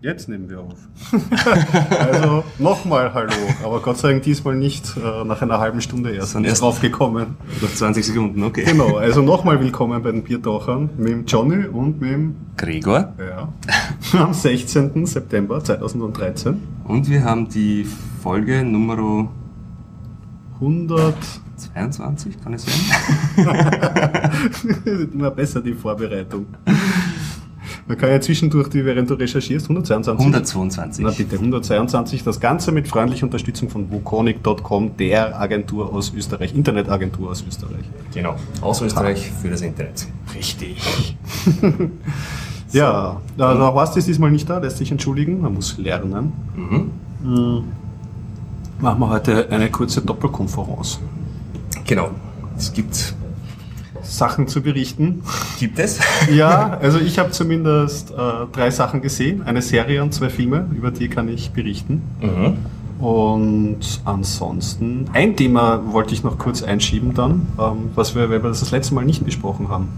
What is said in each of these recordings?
Jetzt nehmen wir auf. also nochmal Hallo, aber Gott sei Dank diesmal nicht äh, nach einer halben Stunde erst, Sondern erst drauf gekommen. Nach 20 Sekunden, okay. Genau, also nochmal willkommen bei den Biertauchern mit dem Johnny und mit dem Gregor. ja, am 16. September 2013. Und wir haben die Folge Nummer 100, 22, kann es sein? immer besser die Vorbereitung. Man kann ja zwischendurch, die, während du recherchierst, 122. 122. Na bitte, 122. Das Ganze mit freundlicher Unterstützung von wukonic.com, der Agentur aus Österreich, Internetagentur aus Österreich. Genau. Aus Österreich für das Internet. Richtig. ja, der der Horst ist diesmal nicht da, lässt sich entschuldigen, man muss lernen. Mhm. Machen wir heute eine kurze Doppelkonferenz. Genau. Es gibt, Sachen zu berichten. gibt es? Ja, also ich habe zumindest äh, drei Sachen gesehen, eine Serie und zwei Filme, über die kann ich berichten. Mhm. Und ansonsten, ein Thema wollte ich noch kurz einschieben dann, ähm, was wir, weil wir das das letzte Mal nicht besprochen haben.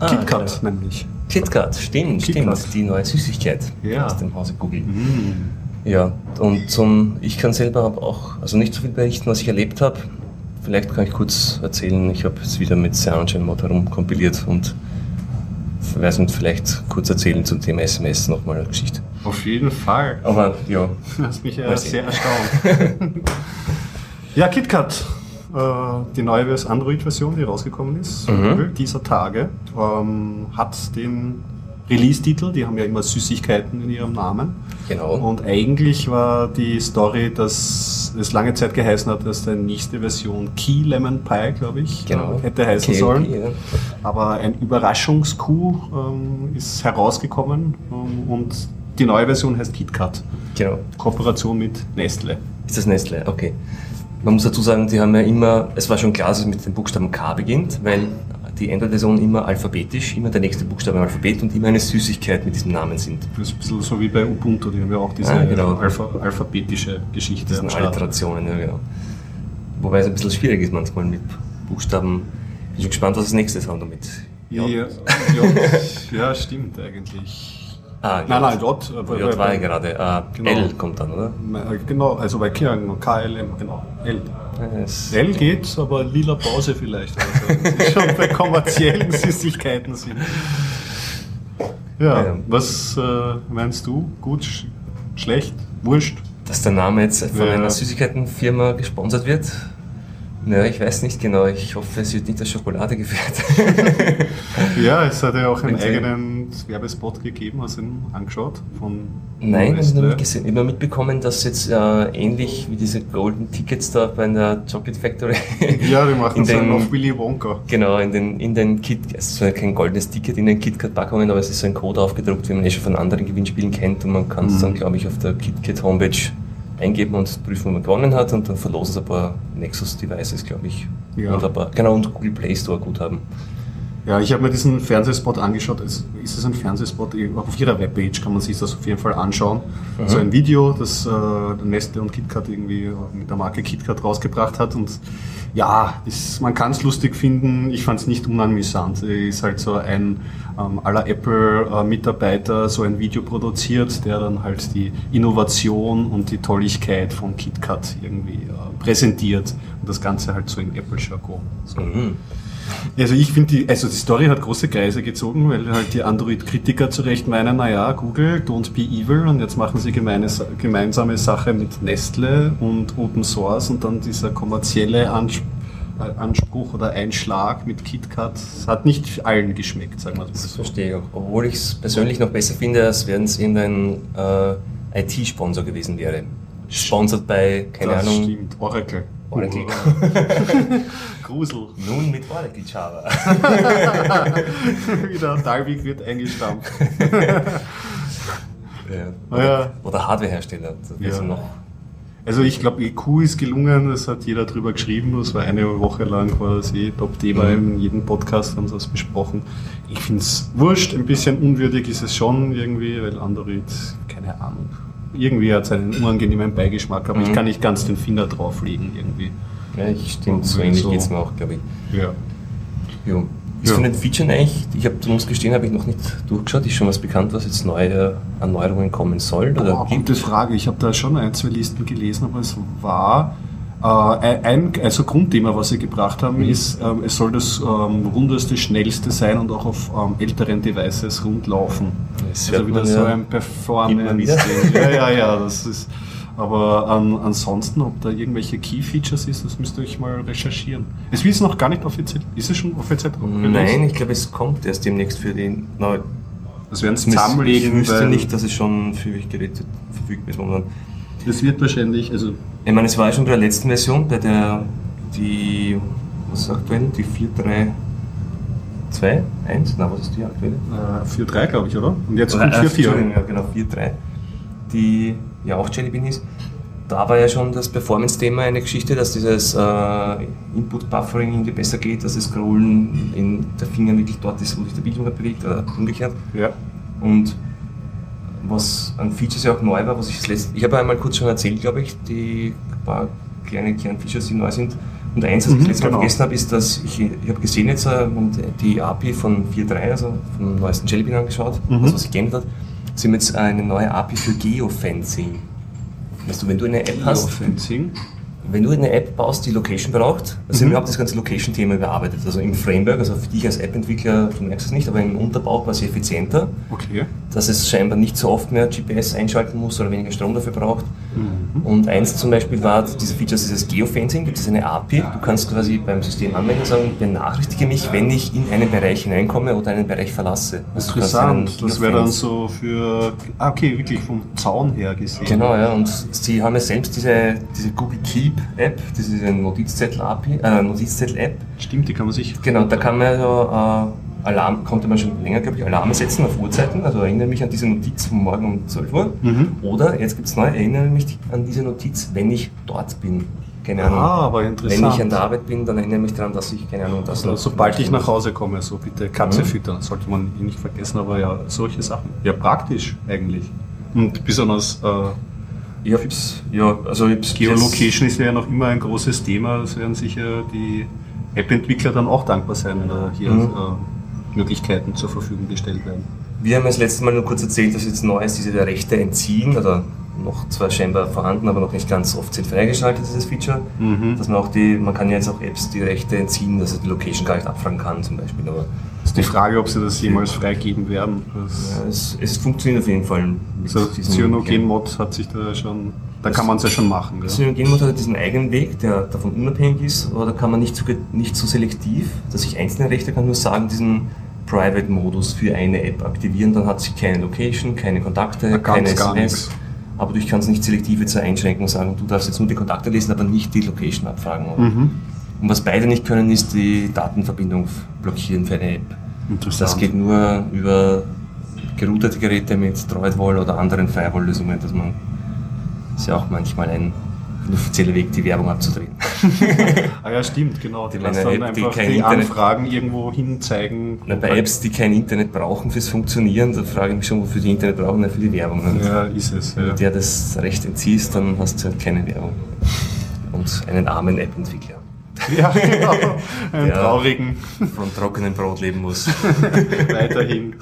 Ah, KitKat genau. nämlich. KitKat, stimmt, KitKat. stimmt. Die neue Süßigkeit Ja. aus dem Hause Google. Mm. Ja, und zum, ich kann selber auch, also nicht so viel berichten, was ich erlebt habe. Vielleicht kann ich kurz erzählen, ich habe es wieder mit CyanogenMod herumkompiliert und weiß nicht, vielleicht kurz erzählen zum Thema SMS nochmal eine Geschichte. Auf jeden Fall. Aber ja, Du hast mich ja sehen. sehr erstaunt. ja, KitKat. Äh, die neue Android-Version, die rausgekommen ist, Mhm. Dieser Tage, ähm, hat den Release-Titel, die haben ja immer Süßigkeiten in ihrem Namen. genau. Und eigentlich war die Story, dass es lange Zeit geheißen hat, dass die nächste Version Key Lemon Pie, glaube ich, Genau. hätte heißen KLP, sollen. ja. Aber ein Überraschungskuh ähm, ist herausgekommen ähm, und die neue Version heißt KitKat. Genau. Kooperation mit Nestle. Ist das Nestle? Okay. Man muss dazu sagen, die haben ja immer, es war schon klar, dass es mit dem Buchstaben K beginnt, weil die Android-Version immer alphabetisch, immer der nächste Buchstabe im Alphabet und immer eine Süßigkeit mit diesem Namen sind. Das ist ein bisschen so wie bei Ubuntu, die haben ja auch diese Ah, genau. Alpha, alphabetische Geschichte. Das sind. Alliterationen, ja genau. Wobei es ein bisschen schwierig ist manchmal mit Buchstaben. Ich bin schon gespannt, was das nächste ist damit. Ja, ja, ja, stimmt eigentlich. Ah, Nein, nein, J. J war ja gerade. Äh, Genau. L kommt dann, oder? Genau, also bei Kern, KLM, genau. L. Es- L geht, aber lila Pause vielleicht. Also, schon bei kommerziellen Süßigkeiten sind. Ja, Ja. was äh, meinst du? Gut, sch schlecht, wurscht? Dass der Name jetzt von Ja. einer Süßigkeitenfirma gesponsert wird? Na, ich weiß nicht genau. Ich hoffe, es wird nicht als Schokolade gefährdet. Ja, es hat ja auch einen eigenen Werbespot gegeben, hast du ihn angeschaut? Von Nein, ich habe. Ich habe mitbekommen, dass jetzt äh, ähnlich wie diese Golden Tickets da bei der Chocolate Factory. Ja, die machen es dann auf Willy Wonka. Genau, in den, in den Kit, es ist zwar kein goldenes Ticket in den KitKat-Packungen, aber es ist so ein Code aufgedruckt, wie man eh schon von anderen Gewinnspielen kennt und man kann es Mhm. dann, glaube ich, auf der KitKat-Homepage eingeben und prüfen, ob man gewonnen hat und dann verlosen sie ein paar Nexus-Devices, glaube ich. Ja. Und ein paar, genau, und Google Play Store Guthaben. Ja, ich habe mir diesen Fernsehspot angeschaut. Es, ist es ein Fernsehspot? Auf ihrer Webpage kann man sich das auf jeden Fall anschauen. Mhm. So ein Video, das äh, Nestle und KitKat irgendwie mit der Marke KitKat rausgebracht hat. Und ja, ist, man kann es lustig finden. Ich fand es nicht unamüsant. Ist halt so ein ähm, aller Apple-Mitarbeiter so ein Video produziert, der dann halt die Innovation und die Tolligkeit von KitKat irgendwie äh, präsentiert. Und das Ganze halt so im Apple-Jargon. So. Mhm. Also ich finde die, also die Story hat große Kreise gezogen, weil halt die Android-Kritiker zu Recht meinen, naja, Google, don't be evil und jetzt machen sie gemeine, Sa- gemeinsame Sache mit Nestle und Open Source und dann dieser kommerzielle Ans äh, Anspruch oder Einschlag mit KitKat das hat nicht allen geschmeckt, sagen wir mal Das verstehe ich auch. Obwohl ich es persönlich noch besser finde, als wenn es irgendein äh, IT-Sponsor gewesen wäre. Sponsert bei, keine das Ahnung, stimmt, Oracle. Oracle. Grusel. Nun mit Oracle Java. Wieder Dalvik wird eingestampft. ja. Ah, ja. Oder Hardwarehersteller. Das Ja. ist noch Also ich glaube, EQ ist gelungen, das hat jeder drüber geschrieben, das war eine Woche lang quasi Top-Thema Mhm. in jedem Podcast, haben sie das besprochen. Ich finde es wurscht, ein bisschen unwürdig ist es schon irgendwie, weil Android, keine Ahnung, irgendwie hat es einen unangenehmen Beigeschmack, aber ich Mhm. kann nicht ganz den Finger drauflegen irgendwie. Ja, ich stimmt, so So- ähnlich geht es mir auch, glaube ich. Ja. Jo. Ist ja. von den Features eigentlich, ich habe, muss gestehen, habe ich noch nicht durchgeschaut, ist schon was bekannt, was jetzt neue Erneuerungen kommen soll? Oder oh, gute Frage, ich habe da schon ein, zwei Listen gelesen, aber es war äh, ein also Grundthema, was sie gebracht haben, mhm. ist, ähm, es soll das ähm, rundeste, schnellste sein und auch auf ähm, älteren Devices rund laufen. Das also wieder so ein Performance. Ja, ja, ja, das ist. Aber an, ansonsten, ob da irgendwelche Key-Features ist, das müsst ihr euch mal recherchieren. Es ist noch gar nicht offiziell. Ist es schon offiziell? Nein, ich glaube, es kommt erst demnächst für den. No, das werden sie zusammenlegen. Ich wüsste nicht, dass es schon für Geräte verfügbar ist momentan. Das wird wahrscheinlich, also ich meine, es war ja schon bei der letzten Version, bei der, die, was ist aktuell, die 4.3.2, 1, na, was ist die aktuelle? Äh, 4.3, glaube ich, oder? Und jetzt kommt 4.4. Ja, genau, 4.3, die ja auch Jelly Bean ist. Da war ja schon das Performance-Thema eine Geschichte, dass dieses äh, Input-Buffering irgendwie besser geht, dass das Scrollen in der Finger wirklich dort ist, wo sich der Bildschirm bewegt, oder umgekehrt. Ja. Und was an Features ja auch neu war, was ich das letzte, ich habe einmal kurz schon erzählt, glaube ich, die paar kleine Kernfeatures, die neu sind. Und eins, was mhm, ich letztes Mal genau. vergessen habe, ist, dass ich, ich habe gesehen jetzt äh, die API von 4.3, also vom neuesten Jellybean angeschaut, mhm. also was sich geändert hat. Sie haben jetzt eine neue API für Geofencing. Weißt du, wenn du eine App hast. Geofencing? Wenn du eine App baust, die Location braucht, also mhm. wir haben das ganze Location-Thema überarbeitet. Also im Framework, also für dich als App-Entwickler, du merkst es nicht, aber im Unterbau quasi effizienter. Okay. Dass es scheinbar nicht so oft mehr GPS einschalten muss oder weniger Strom dafür braucht. Mhm. Und eins zum Beispiel war, diese Features, dieses Geofencing, gibt es eine API. Du kannst quasi beim System anwenden sagen, benachrichtige mich, wenn ich in einen Bereich hineinkomme oder einen Bereich verlasse. Also Interessant, das wäre dann so für, ah, okay, wirklich vom Zaun her gesehen. Genau, ja, und sie haben ja selbst diese, diese Google Keep App, das ist eine Notizzettel-App. Äh, Notizzettel Stimmt, die kann man sich. Genau, da kann man so äh, Alarm, konnte man schon länger, glaube ich, Alarme setzen auf Uhrzeiten. Also erinnere mich an diese Notiz von morgen um 12 Uhr. Mhm. Oder, jetzt gibt es neu, erinnere mich an diese Notiz, wenn ich dort bin. Keine Ahnung. Ah, aber interessant. Wenn ich an der Arbeit bin, dann erinnere ich mich daran, dass ich, keine Ahnung, das also, Sobald ich nach Hause komme, so bitte Katze mhm. füttern, sollte man nicht vergessen, aber ja, solche Sachen. Ja, praktisch eigentlich. Und besonders äh, ich hab's, ja, also ich Geolocation ist ja noch immer ein großes Thema. Das werden sicher die App-Entwickler dann auch dankbar sein, wenn da hier mhm. äh, Möglichkeiten zur Verfügung gestellt werden. Wir haben das letzte Mal nur kurz erzählt, dass jetzt neu ist, diese Rechte entziehen oder noch zwar scheinbar vorhanden, aber noch nicht ganz offiziell freigeschaltet, dieses Feature. Mhm. Dass man auch die, man kann ja jetzt auch Apps die Rechte entziehen, dass er die Location gar nicht abfragen kann zum Beispiel. Aber das ist die Frage, ob sie das jemals freigeben werden. Ja, es, es, funktioniert auf jeden Fall. Also Cyanogen-Mod hat sich da schon, da kann man es ja schon machen. Ja. Cyanogen-Mod hat diesen eigenen Weg, der davon unabhängig ist, aber da kann man nicht so, nicht so selektiv, dass ich einzelne Rechte kann nur sagen, diesen Private-Modus für eine App aktivieren, dann hat sie keine Location, keine Kontakte, keine SMS aber ich kann es nicht selektiv jetzt einschränken und sagen, du darfst jetzt nur die Kontakte lesen, aber nicht die Location abfragen. Mhm. Und was beide nicht können, ist die Datenverbindung blockieren für eine App. Das geht nur über geroutete Geräte mit Droidwall oder anderen Firewall-Lösungen, dass man ist ja auch manchmal ein ein offizieller Weg, die Werbung abzudrehen. ah ja, stimmt, genau. Die, lassen dann App, einfach die, die Anfragen irgendwo hinzeigen. Na, bei Apps, die kein Internet brauchen fürs Funktionieren, da frage ich mich schon, wofür die Internet brauchen, na, für die Werbung. Und ja, ist es. Wenn du dir das Recht entziehst, dann hast du halt keine Werbung. Und einen armen App-Entwickler. Ja, genau. Einen der traurigen. Von trockenem Brot leben muss. Weiterhin.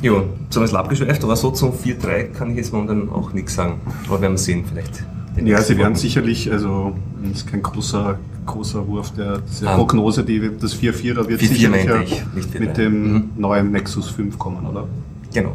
Ja, zum Beispiel abgeschweift, aber so zum 4-3 kann ich jetzt momentan auch nichts sagen. Aber werden wir sehen, vielleicht. Ja, sie werden sicherlich, also das ist kein großer, großer Wurf der, der ah. Prognose, die, das 4-4er wird 4 -4 sicherlich mit dem mhm. neuen Nexus 5 kommen, oder? Genau.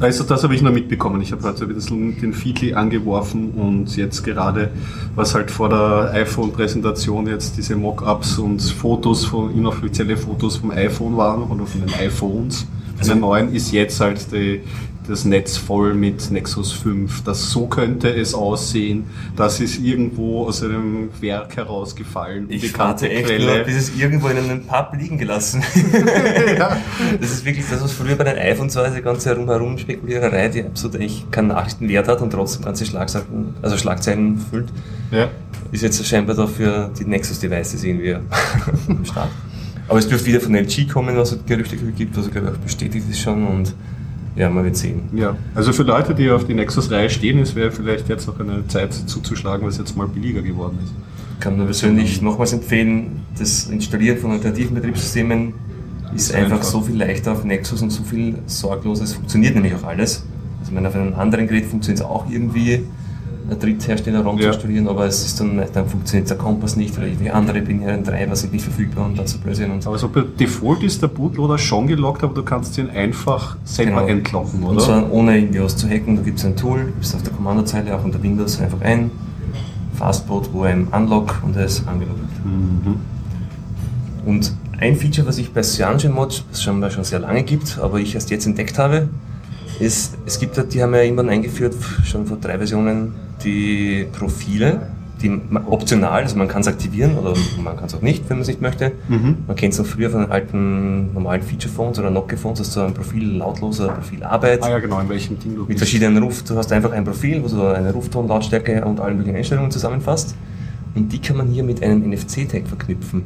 Also das habe ich noch mitbekommen. Ich habe heute ein bisschen den Feedly angeworfen und jetzt gerade, was halt vor der iPhone-Präsentation jetzt diese Mockups und Fotos, von, inoffizielle Fotos vom iPhone waren oder von den iPhones, also der neuen ist jetzt halt die, das Netz voll mit Nexus 5. Das, so könnte es aussehen. Das ist irgendwo aus einem Werk herausgefallen. Ich warte echt Quelle. nur, bis es irgendwo in einem Pub liegen gelassen. ja. Das ist wirklich das, was früher bei den iPhones war, diese ganze herumherum Spekuliererei, die absolut echt keinen Nachrichtenwert hat und trotzdem ganze Schlagzeilen, also Schlagzeilen füllt. Ja. Ist jetzt scheinbar dafür die Nexus-Devices irgendwie am Start. Aber es dürfte wieder von LG kommen, was es Gerüchte gibt, was glaube ich auch bestätigt ist schon und ja, man wird sehen. Ja, also für Leute, die auf die Nexus-Reihe stehen, es wäre vielleicht jetzt noch eine Zeit zuzuschlagen, weil es jetzt mal billiger geworden ist. Ich kann nur persönlich nochmals empfehlen, das Installieren von alternativen Betriebssystemen ist, ist einfach, einfach so viel leichter auf Nexus und so viel sorgloser. Es funktioniert nämlich auch alles. Also meine, auf einem anderen Gerät funktioniert es auch irgendwie, Dritthersteller ROM ja. zu installieren, aber es ist dann, dann funktioniert der Kompass nicht oder irgendwie andere binären Treiber sind nicht verfügbar und dann so Blödsinn. Und aber so per Default ist der Bootloader schon gelockt, aber du kannst ihn einfach selber genau. entlocken, oder? Und zwar ohne irgendwie was zu hacken, da gibt es ein Tool, bist auf der Kommandozeile, auch unter Windows einfach ein, Fastboot, wo ein Unlock und er ist angeloggt. Mhm. Und ein Feature, was ich bei CyanogenMod schon, schon sehr lange gibt, aber ich erst jetzt entdeckt habe, ist, es gibt, die haben ja irgendwann eingeführt, schon vor drei Versionen, die Profile, die optional, also man kann es aktivieren oder man kann es auch nicht, wenn man es nicht möchte. Mhm. Man kennt es noch früher von den alten normalen Feature-Phones oder Nokia-Phones, dass du ein Profil lautloser, Profil Arbeit. Ah ja, genau, in welchem Ding du Mit verschiedenen Ruf, du hast einfach ein Profil, wo du eine Rufton, Lautstärke und alle möglichen Einstellungen zusammenfasst. Und die kann man hier mit einem NFC-Tag verknüpfen.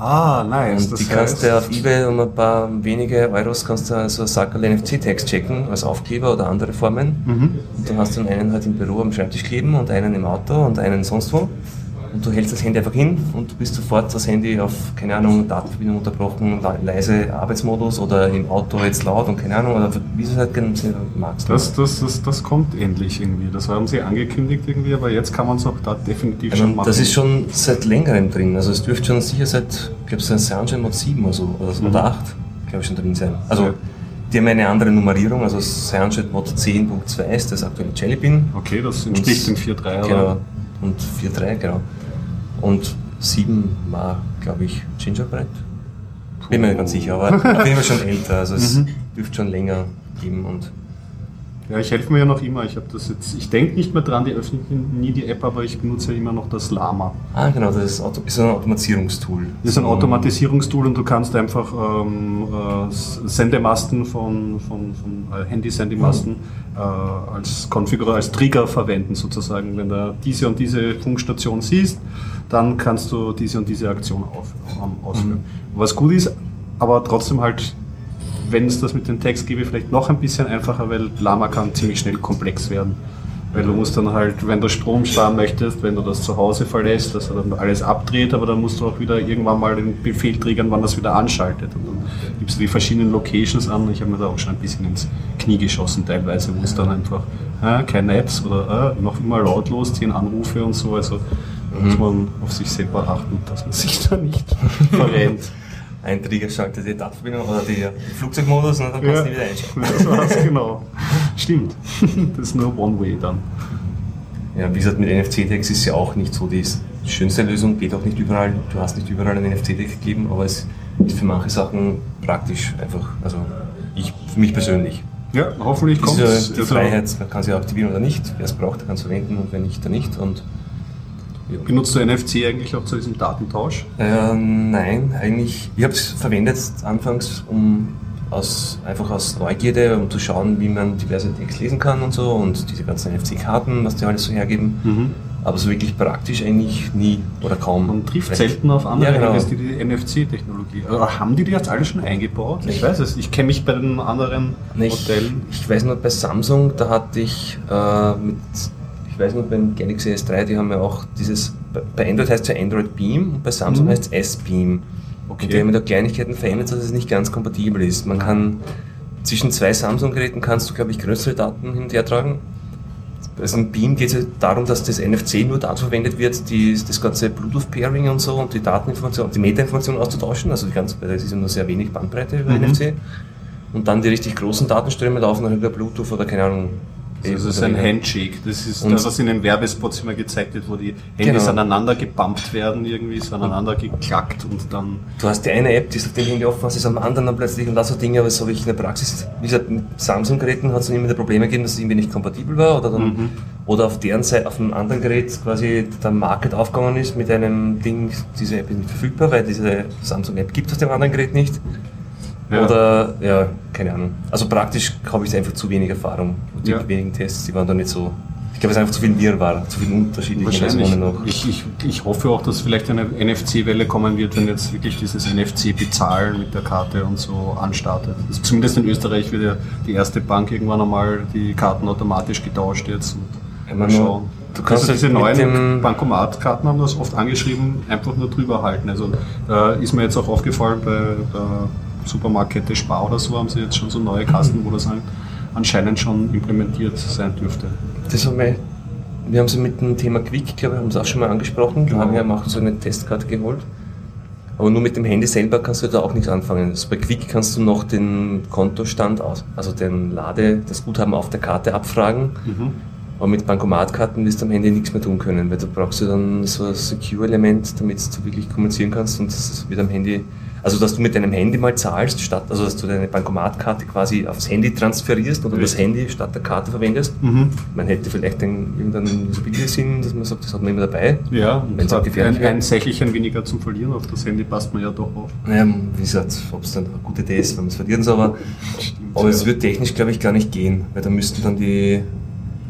Ah, nice. Und die kannst du auf Ebay um ein paar wenige Euros kannst du so Sackerl NFC-Tags checken, als Aufkleber oder andere Formen. Mhm. Und du hast dann einen halt im Büro am Schreibtisch kleben und einen im Auto und einen sonst wo und du hältst das Handy einfach hin und du bist sofort das Handy auf, keine Ahnung, Datenverbindung unterbrochen, leise Arbeitsmodus oder im Auto jetzt laut und keine Ahnung, oder wie du es halt magst. Das, das, das, das kommt endlich irgendwie. Das haben sie angekündigt irgendwie, aber jetzt kann man es auch da definitiv also, schon machen. Das ist schon seit längerem drin. Also es dürfte schon sicher seit, ich glaube, seit Cyanogen Mod 7 oder so, oder, mhm. oder 8, glaube ich, schon drin sein. Also ja. Die haben eine andere Nummerierung, also Cyanogen Mod 10.2 ist das aktuelle Jellybean. Okay, das entspricht dem 4.3 Genau, und 4.3, genau. Und sieben war, glaube ich, Gingerbread. Bin mir nicht ganz sicher, aber auf jeden Fall schon älter. Also es mhm. dürfte schon länger geben. Und ja, ich helfe mir ja noch immer. Ich habe das jetzt, ich denke nicht mehr dran, die öffnen nie die App, aber ich benutze ja immer noch das Lama. Ah, genau, das ist, Auto, ist ein Automatisierungstool. Das ist ein Automatisierungstool und du kannst einfach ähm, äh, Sendemasten von, von, von äh, Handy-Sendemasten äh, als Konfigurator, als Trigger verwenden sozusagen. Wenn du diese und diese Funkstation siehst, dann kannst du diese und diese Aktion auf, ähm, ausführen. Mhm. Was gut ist, aber trotzdem halt wenn es das mit den Text gäbe, vielleicht noch ein bisschen einfacher, weil Lama kann ziemlich schnell komplex werden. Weil du musst dann halt, wenn du Strom sparen möchtest, wenn du das zu Hause verlässt, dass er dann alles abdreht, aber dann musst du auch wieder irgendwann mal den Befehl triggern, wann das wieder anschaltet. Und dann gibst du die verschiedenen Locations an. Ich habe mir da auch schon ein bisschen ins Knie geschossen teilweise, wo es dann einfach äh, keine Apps oder äh, noch immer lautlos, zehn Anrufe und so. Also mhm. muss man auf sich selber achten, dass man sich da nicht verrennt ein Trigger schaltet die Datenverbindung oder die Flugzeugmodus und dann kannst ja, du wieder einschalten. Das war's, genau. Stimmt. Das ist nur One-Way dann. Ja, wie gesagt, mit NFC-Tags ist ja auch nicht so die schönste Lösung, geht auch nicht überall. Du hast nicht überall einen NFC-Tag gegeben, aber es ist für manche Sachen praktisch einfach, also ich, für mich persönlich. Ja, hoffentlich kommt es. Die also Freiheit, man kann sie aktivieren oder nicht. Wer es braucht, der kann es verwenden und wenn nicht, dann nicht. Und Benutzt du NFC eigentlich auch zu diesem Datentausch? Äh, nein, eigentlich. Ich habe es verwendet anfangs, um aus, einfach aus Neugierde, um zu schauen, wie man diverse Text lesen kann und so und diese ganzen NFC-Karten, was die alles so hergeben. Mhm. Aber so wirklich praktisch eigentlich nie oder kaum. Man trifft Vielleicht. selten auf andere ja, genau. die die NFC-Technologie. Haben die die jetzt alle schon eingebaut? Ich, ich weiß es. Ich kenne mich bei den anderen. Modellen. Ich weiß nur, bei Samsung, da hatte ich äh, mit weiß noch, beim Galaxy S3, die haben ja auch dieses, bei Android heißt es ja Android Beam und bei Samsung mhm. heißt es S-Beam. Okay. Und die haben da Kleinigkeiten verändert, dass es nicht ganz kompatibel ist. Man kann zwischen zwei Samsung-Geräten kannst du, glaube ich, größere Daten hin und her tragen. Also im Beam geht es ja darum, dass das NFC nur dazu verwendet wird, die, das ganze Bluetooth-Pairing und so und die Dateninformation, die Meta-Information auszutauschen. Also die ganze, das ist ja nur sehr wenig Bandbreite über mhm. NFC. Und dann die richtig großen Datenströme laufen dann über Bluetooth oder keine Ahnung, das ist ein Handshake. Das ist und das, was in den Werbespots immer gezeigt wird, wo die Handys genau. aneinander gebumpt werden, irgendwie so aneinander geklackt und dann. Du hast die eine App, die ist auf dem Handy offen, was ist am anderen dann plötzlich und das so Dinge, aber das habe ich in der Praxis, wie gesagt, mit Samsung-Geräten hat es immer wieder Probleme gegeben, dass es irgendwie nicht kompatibel war oder dann, mhm. oder auf deren Seite, auf einem anderen Gerät quasi der Market aufgegangen ist mit einem Ding, diese App ist nicht verfügbar, weil diese Samsung-App gibt es auf dem anderen Gerät nicht. Ja. Oder, ja, keine Ahnung. Also praktisch habe ich einfach zu wenig Erfahrung mit ja. wenigen Tests. Die waren da nicht so. Ich glaube, es ist einfach zu viel Wirrwarr, zu viele unterschiedliche Versionen noch. Ich, ich, ich hoffe auch, dass vielleicht eine NFC-Welle kommen wird, wenn jetzt wirklich dieses NFC-Bezahlen mit der Karte und so anstartet. Also zumindest in Österreich wird ja die erste Bank irgendwann einmal die Karten automatisch getauscht jetzt. Mal schauen. Du kannst also diese neuen Bankomatkarten haben das oft angeschrieben, einfach nur drüber halten. Also da ist mir jetzt auch aufgefallen bei der Supermarktkette Spar oder so haben sie jetzt schon so neue Kasten, wo das anscheinend schon implementiert sein dürfte. Das haben wir, wir haben sie mit dem Thema Quick, glaube ich, haben sie auch schon mal angesprochen. Da haben wir auch so eine Testkarte geholt. Aber nur mit dem Handy selber kannst du da auch nichts anfangen. Also bei Quick kannst du noch den Kontostand aus, also den Lade, das Guthaben auf der Karte abfragen. Mhm. Aber mit Bankomatkarten wirst du am Handy nichts mehr tun können, weil du brauchst du dann so ein Secure-Element, damit du wirklich kommunizieren kannst und das wird am Handy, also dass du mit deinem Handy mal zahlst, statt, also dass du deine Bankomatkarte quasi aufs Handy transferierst oder das Handy statt der Karte verwendest. Mhm. Man hätte vielleicht einen, irgendeinen Usability-Sinn, dass man sagt, das hat man immer dabei. Ja, wenn es auch gefährlich ein, ein Sächelchen weniger zum Verlieren auf das Handy passt man ja doch auf. Naja, wie gesagt, ob es dann eine gute Idee ist, wenn man es verlieren soll, aber, aber es wird technisch, glaube ich, gar nicht gehen, weil da müssten dann die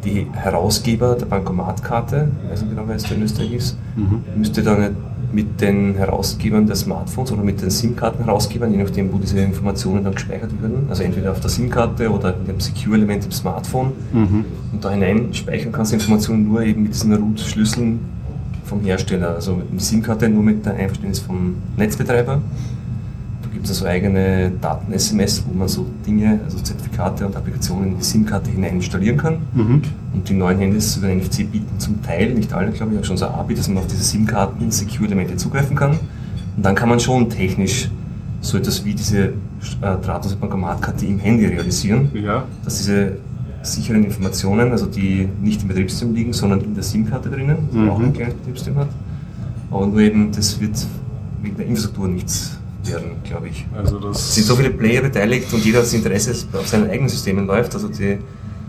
die Herausgeber der Bankomatkarte, ich weiß nicht genau, wer es in Österreich ist, mhm. müsste dann mit den Herausgebern der Smartphones oder mit den SIM-Karten-Herausgebern, je nachdem, wo diese Informationen dann gespeichert werden, also entweder auf der SIM-Karte oder in dem Secure-Element im Smartphone. Mhm. Und da hinein speichern kannst du Informationen nur eben mit diesen Root-Schlüsseln vom Hersteller, also mit der SIM-Karte nur mit der Einverständnis vom Netzbetreiber gibt es also eigene Daten-SMS, wo man so Dinge, also Zertifikate und Applikationen in die SIM-Karte hinein installieren kann. Mhm. Und die neuen Handys über NFC bieten zum Teil, nicht alle, glaube ich, auch schon so API, dass man auf diese SIM-Karten Secure-Elemente zugreifen kann. Und dann kann man schon technisch so etwas wie diese äh, drahtlose Bankomatkarte im Handy realisieren, ja. dass diese sicheren Informationen, also die nicht im Betriebssystem liegen, sondern in der SIM-Karte drinnen, die mhm. auch ein kleines Betriebssystem hat. Aber nur eben, das wird wegen der Infrastruktur nichts werden, glaube ich. Also das es sind so viele Player beteiligt und jeder hat das Interesse, dass auf seinen eigenen Systemen läuft. Also die,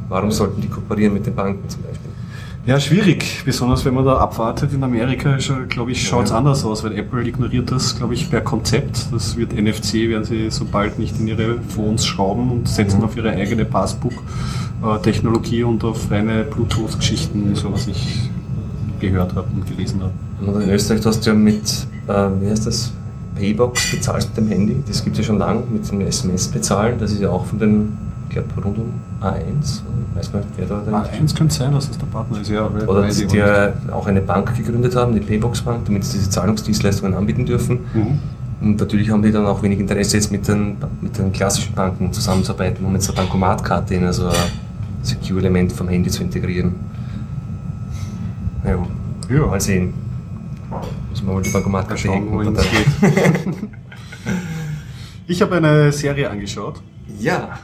warum sollten die kooperieren mit den Banken zum Beispiel? Ja, schwierig, besonders wenn man da abwartet. In Amerika, glaube ich, schaut es ja. anders aus, weil Apple ignoriert das, glaube ich, per Konzept. Das wird NFC, werden sie sobald nicht in ihre Phones schrauben und setzen mhm. auf ihre eigene Passbook-Technologie und auf reine Bluetooth-Geschichten, so was ich gehört habe und gelesen habe. Und in Österreich hast du ja mit, äh, wie heißt das, Paybox bezahlst mit dem Handy, das gibt es ja schon lange, mit dem SMS bezahlen, das ist ja auch von den, ich glaube, rund um A1, weiß man wer da der A1 könnte sein, dass das der Partner ist, ja. Oder dass die ja auch eine Bank gegründet haben, die Paybox Bank, damit sie diese Zahlungsdienstleistungen anbieten dürfen. Mhm. Und natürlich haben die dann auch wenig Interesse, jetzt mit den, mit den klassischen Banken zusammenzuarbeiten, um jetzt eine Bankomatkarte in also ein Secure-Element vom Handy zu integrieren. Ja, ja. mal sehen. Müssen wir mal die Bankomatkarte schauen, wohin es geht. ich habe eine Serie angeschaut. Ja,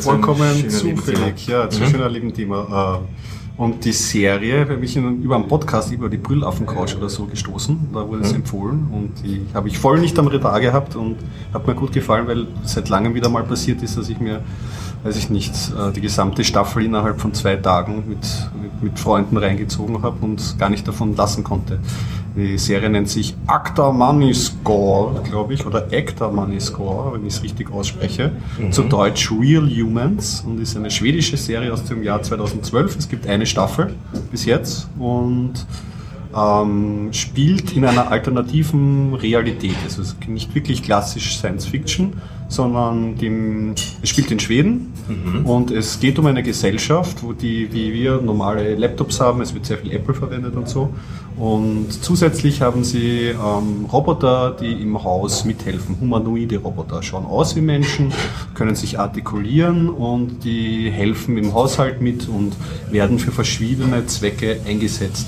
vollkommen zufällig. Ja, zu mhm. schöner Thema. Äh, und die Serie, habe ich über einen Podcast über die Brüllaffen-Couch oder so gestoßen. Da wurde es mhm. empfohlen und die habe ich voll nicht am Radar gehabt und hat mir gut gefallen, weil seit langem wieder mal passiert ist, dass ich mir weiß ich nicht, äh, die gesamte Staffel innerhalb von zwei Tagen mit, mit, mit Freunden reingezogen habe und gar nicht davon lassen konnte. Die Serie nennt sich Acta Money Score, glaube ich, oder Acta Money Score, wenn ich es richtig ausspreche. Mhm. Zu Deutsch Real Humans und ist eine schwedische Serie aus dem Jahr 2012. Es gibt eine Staffel bis jetzt und ähm, spielt in einer alternativen Realität. Also es ist nicht wirklich klassisch Science Fiction, sondern dem, es spielt in Schweden mhm. und es geht um eine Gesellschaft, wo die, wie wir normale Laptops haben, es wird sehr viel Apple verwendet und so. Und zusätzlich haben sie ähm, Roboter, die im Haus mithelfen, humanoide Roboter, schauen aus wie Menschen, können sich artikulieren und die helfen im Haushalt mit und werden für verschiedene Zwecke eingesetzt.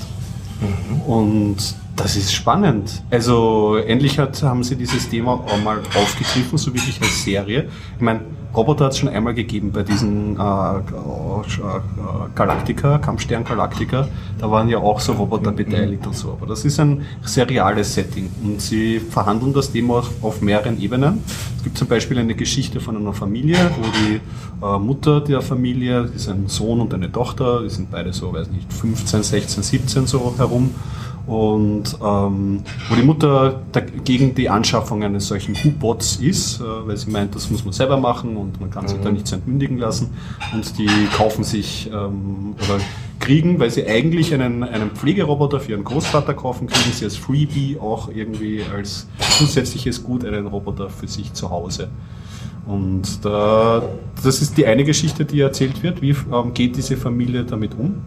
Mhm. Und das ist spannend. Also endlich hat, haben sie dieses Thema auch mal aufgegriffen, so wirklich als Serie. Ich meine, Roboter hat es schon einmal gegeben bei diesen äh, äh, Galactica, Kampfstern Galactica. Da waren ja auch so Roboter beteiligt und so. Aber das ist ein seriales Setting und sie verhandeln das Thema auf mehreren Ebenen. Es gibt zum Beispiel eine Geschichte von einer Familie, wo die äh, Mutter der Familie, ist ein Sohn und eine Tochter, die sind beide so, weiß nicht, 15, 16, 17 so herum und ähm, wo die Mutter gegen die Anschaffung eines solchen U-Bots ist, äh, weil sie meint, das muss man selber machen und man kann mhm. sich da nicht entmündigen lassen. Und die kaufen sich ähm, oder kriegen, weil sie eigentlich einen, einen Pflegeroboter für ihren Großvater kaufen, kriegen sie als Freebie auch irgendwie als zusätzliches Gut einen Roboter für sich zu Hause. Und da, das ist die eine Geschichte, die erzählt wird. Wie ähm, geht diese Familie damit um?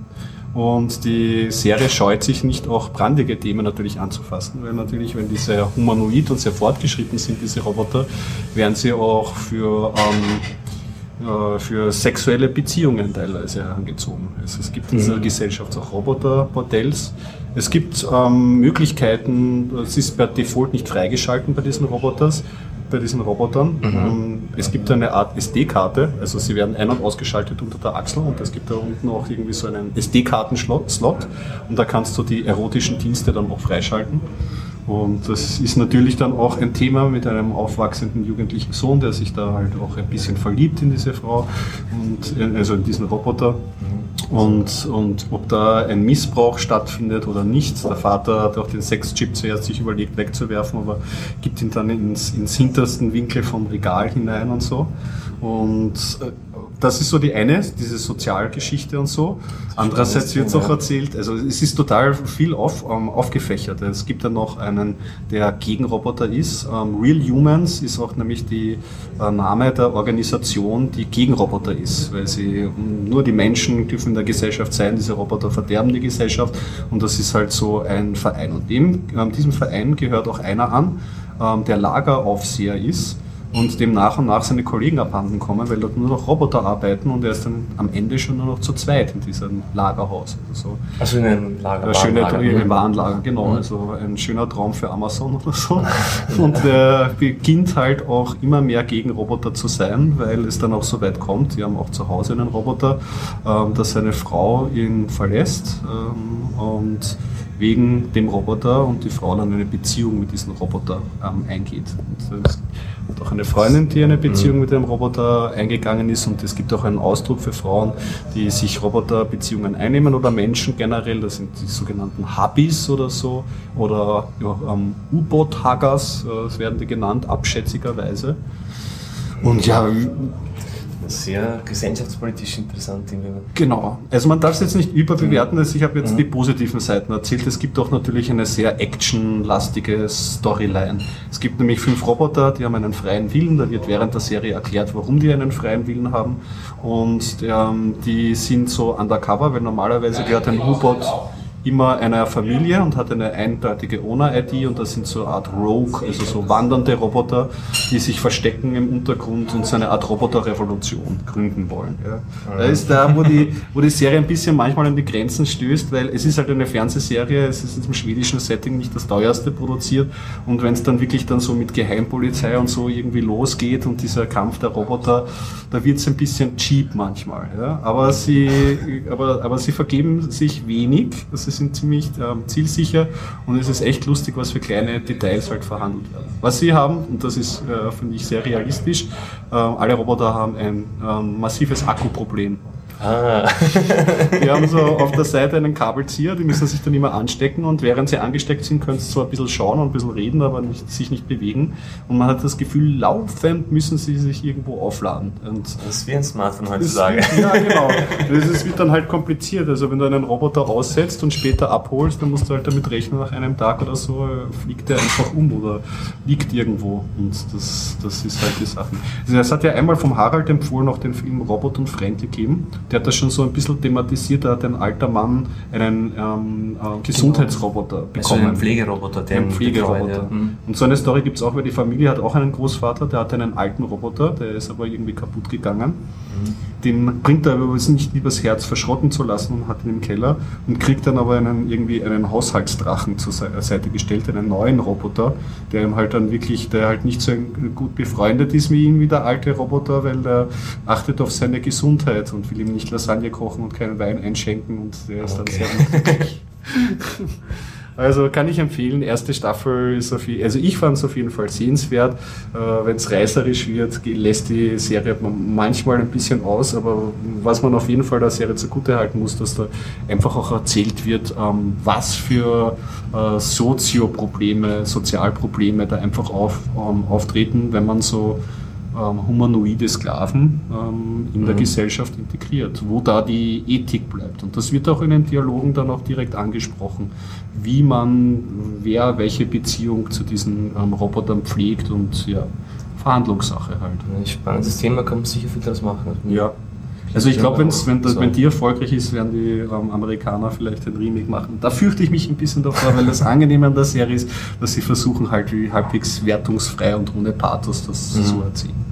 Und die Serie scheut sich nicht auch brandige Themen natürlich anzufassen, weil natürlich, wenn die sehr humanoid und sehr fortgeschritten sind, diese Roboter, werden sie auch für, ähm, äh, für sexuelle Beziehungen teilweise herangezogen. Also es gibt in dieser mhm. Gesellschaft auch Roboterbordells. Es gibt ähm, Möglichkeiten, es ist per Default nicht freigeschalten bei diesen Roboters, bei diesen Robotern. Mhm. Ähm, es gibt eine Art SD-Karte, also sie werden ein- und ausgeschaltet unter der Achsel und es gibt da unten auch irgendwie so einen SD-Karten-Slot und da kannst du die erotischen Dienste dann auch freischalten. Und das ist natürlich dann auch ein Thema mit einem aufwachsenden jugendlichen Sohn, der sich da halt auch ein bisschen verliebt in diese Frau und äh, also in diesen Roboter. Und, und ob da ein Missbrauch stattfindet oder nicht. Der Vater hat auch den Sexchip zuerst sich überlegt wegzuwerfen, aber gibt ihn dann ins, ins hintersten Winkel vom Regal hinein und so. Und äh, das ist so die eine, diese Sozialgeschichte und so. Andererseits wird es auch erzählt, also es ist total viel auf, ähm, aufgefächert. Es gibt ja noch einen, der Gegenroboter ist. Ähm, Real Humans ist auch nämlich die äh, Name der Organisation, die Gegenroboter ist, weil sie um, nur die Menschen dürfen in der Gesellschaft sein, diese Roboter verderben die Gesellschaft und das ist halt so ein Verein. Und dem, ähm, diesem Verein gehört auch einer an, ähm, der Lageraufseher ist und dem nach und nach seine Kollegen abhanden kommen, weil dort nur noch Roboter arbeiten und er ist dann am Ende schon nur noch zu zweit in diesem Lagerhaus. Also, also in einem Lager. Ein schöner Warenlager, Warenlager genau. Mhm. Also ein schöner Traum für Amazon oder so. Und er beginnt halt auch immer mehr gegen Roboter zu sein, weil es dann auch so weit kommt. Die haben auch zu Hause einen Roboter, ähm, dass seine Frau ihn verlässt ähm, und wegen dem Roboter und die Frau dann eine Beziehung mit diesem Roboter ähm, eingeht. Und es gibt auch eine Freundin, die eine Beziehung mhm. mit dem Roboter eingegangen ist und es gibt auch einen Ausdruck für Frauen, die sich Roboterbeziehungen einnehmen oder Menschen generell, das sind die sogenannten Hubbies oder so oder ja, ähm, U-Boot-Huggers, äh, das werden die genannt, abschätzigerweise. Und ja, sehr gesellschaftspolitisch interessant. Genau. Also man darf es jetzt nicht überbewerten. Also ich habe jetzt mhm. die positiven Seiten erzählt. Es gibt auch natürlich eine sehr actionlastige Storyline. Es gibt nämlich fünf Roboter, die haben einen freien Willen. Da wird während der Serie erklärt, warum die einen freien Willen haben. Und ähm, die sind so undercover, weil normalerweise gehört ein U-Boot immer einer Familie und hat eine eindeutige Owner-ID und das sind so eine Art Rogue, also so wandernde Roboter, die sich verstecken im Untergrund und so eine Art Roboterrevolution gründen wollen. Ja. Da ist da, wo die, wo die Serie ein bisschen manchmal an die Grenzen stößt, weil es ist halt eine Fernsehserie, es ist im schwedischen Setting nicht das teuerste produziert und wenn es dann wirklich dann so mit Geheimpolizei und so irgendwie losgeht und dieser Kampf der Roboter, da wird es ein bisschen cheap manchmal. Ja. Aber, sie, aber, aber sie vergeben sich wenig, das sie sind ziemlich ähm, zielsicher und es ist echt lustig, was für kleine Details halt verhandelt werden. Was sie haben, und das ist, äh, finde ich, sehr realistisch, äh, alle Roboter haben ein ähm, massives Akkuproblem. Ah. die haben so auf der Seite einen Kabelzieher, die müssen sich dann immer anstecken und während sie angesteckt sind, können sie zwar ein bisschen schauen und ein bisschen reden, aber nicht, sich nicht bewegen. Und man hat das Gefühl, laufend müssen sie sich irgendwo aufladen. Und das ist wie ein Smartphone heutzutage. Ist, ja, genau. Das wird dann halt kompliziert. Also wenn du einen Roboter aussetzt und später abholst, dann musst du halt damit rechnen, nach einem Tag oder so fliegt der einfach um oder liegt irgendwo. Und das, das ist halt die Sache. Also es hat ja einmal vom Harald empfohlen, auch den Film Robot und Friendly gegeben der hat das schon so ein bisschen thematisiert, da hat ein alter Mann einen ähm, äh, Gesundheitsroboter bekommen. Also einen Pflegeroboter, der einen Pflegeroboter. Ja. Mhm. Und so eine Story gibt es auch, weil die Familie hat auch einen Großvater, der hat einen alten Roboter, der ist aber irgendwie kaputt gegangen. Mhm. Den bringt er aber nicht übers Herz verschrotten zu lassen und hat ihn im Keller und kriegt dann aber einen, irgendwie einen Haushaltsdrachen zur Seite gestellt, einen neuen Roboter, der ihm halt dann wirklich, der halt nicht so gut befreundet ist wie ihn wie der alte Roboter, weil der achtet auf seine Gesundheit und will ihm nicht Lasagne kochen und keinen Wein einschenken und der ist okay. dann sehr Also kann ich empfehlen, erste Staffel ist auf jeden also ich fand es auf jeden Fall sehenswert. Äh, Wenn es reißerisch wird, lässt die Serie manchmal ein bisschen aus, aber was man auf jeden Fall der Serie zugute halten muss, dass da einfach auch erzählt wird, ähm, was für äh, Sozioprobleme, Sozialprobleme da einfach auf, ähm, auftreten, wenn man so ähm, humanoide Sklaven ähm, in mhm. der Gesellschaft integriert, wo da die Ethik bleibt. Und das wird auch in den Dialogen dann auch direkt angesprochen, wie man, wer welche Beziehung zu diesen ähm, Robotern pflegt und ja, Verhandlungssache halt. Ein spannendes Thema, kann man sicher viel daraus machen. Ja. Also ich glaube, wenn, so. wenn die erfolgreich ist, werden die ähm, Amerikaner vielleicht ein Remake machen. Da fürchte ich mich ein bisschen davor, weil das Angenehme an der Serie ist, dass sie versuchen halt wie halbwegs wertungsfrei und ohne Pathos das mhm. zu erziehen.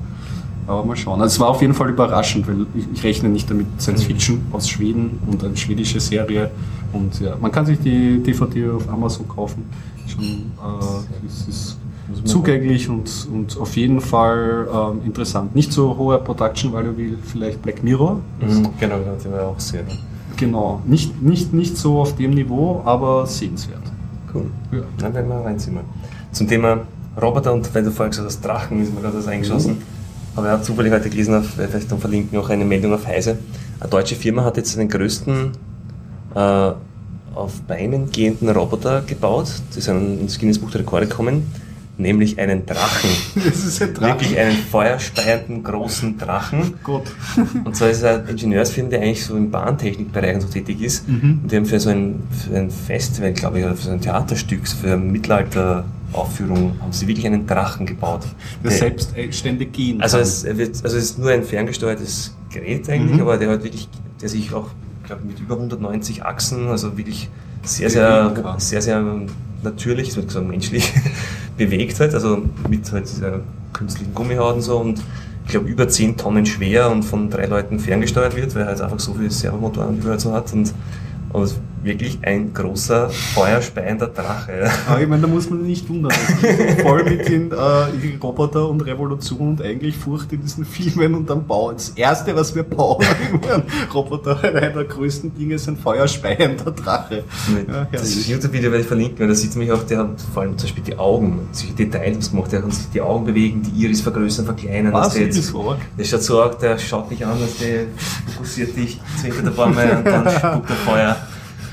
Aber mal schauen. Also es war auf jeden Fall überraschend, weil ich, ich rechne nicht damit Science mhm. Fiction aus Schweden und eine schwedische Serie. Und ja, man kann sich die DVD auf Amazon kaufen. Schon, äh, es ist zugänglich und, und auf jeden Fall ähm, interessant. Nicht so hoher Production Value wie vielleicht Black Mirror. Mhm, genau, die war auch sehr. Genau, nicht, nicht, nicht so auf dem Niveau, aber sehenswert. Cool. Ja. Dann werden wir reinziehen. Zum Thema Roboter und wenn du vorhin gesagt hast, Drachen, ist mir gerade das eingeschossen. Mhm. Aber er hat zufällig heute gelesen, auf, vielleicht dann verlinken auch eine Meldung auf Heise. Eine deutsche Firma hat jetzt den größten äh, auf Beinen gehenden Roboter gebaut. Das ist ein, ins Guinness Buch der Rekorde gekommen nämlich einen Drachen. Das ist ein Drachen. Wirklich einen feuerspeienden großen Drachen. Gott. Und zwar ist es ein Ingenieursfirma, der eigentlich so im Bahntechnikbereich so tätig ist. Mhm. Und die haben für so ein, für ein Festival, glaube ich, oder für so ein Theaterstück, für eine Mittelalteraufführung, haben sie wirklich einen Drachen gebaut. Der, der selbstständig gehen also es, wird, also es ist nur ein ferngesteuertes Gerät eigentlich, mhm. aber der hat wirklich, der sich auch, glaube mit über 190 Achsen, also wirklich sehr, sehr, sehr, sehr natürlich, ich würde sagen menschlich, bewegt halt, also mit halt dieser künstlichen Gummihaut und so und ich glaube über 10 Tonnen schwer und von drei Leuten ferngesteuert wird, weil er halt einfach so viele Servomotoren, die so hat und aber wirklich ein großer, feuerspeiender Drache. Aber ich meine, da muss man nicht wundern. voll mit den äh, Roboter und Revolution und eigentlich Furcht in diesen Filmen und dann bauen. Das erste, was wir bauen, ein Roboter, einer der größten Dinge ist ein feuerspeiender Drache. Ja, das YouTube-Video werde ich verlinken, weil da sieht man mich auch, der hat vor allem zum Beispiel die Augen, solche Details gemacht, der kann sich die Augen bewegen, die Iris vergrößern, verkleinern. Was, der, jetzt, so der schaut so arg, der schaut dich an, dass der fokussiert dich, zwingt der Bäume und dann spuckt der Feuer.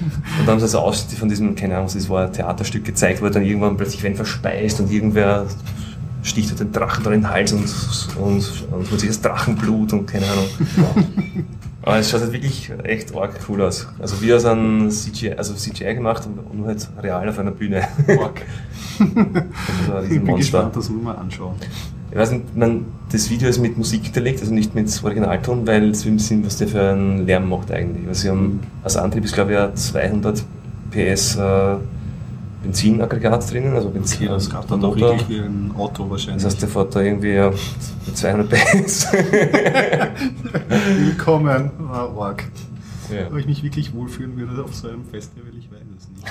Und dann haben sie also Ausschnitte von diesem, keine Ahnung, es war ein Theaterstück gezeigt, wo dann irgendwann plötzlich wen verspeist und irgendwer sticht halt den Drachen da in den Hals und, und, und holt sich das Drachenblut und keine Ahnung. Aber es schaut halt wirklich echt arg cool aus. Also wie aus einem CGI, also CGI gemacht und nur halt real auf einer Bühne. Arg. also ich bin gespannt, das muss man anschauen ich weiß nicht, man, das Video ist mit Musik hinterlegt, also nicht mit Originalton, weil sie wissen, was der für einen Lärm macht eigentlich. Also sie haben als Antrieb ist glaube ich ein 200 PS äh, Benzinaggregat drinnen, also Benzin. Okay, das gab dann doch wirklich wie ein Auto wahrscheinlich. Das heißt, der fährt da irgendwie mit 200 PS. Willkommen, oh, arg. Ja. Ob ich mich wirklich wohlfühlen würde auf so einem Festival, ich weiß es nicht.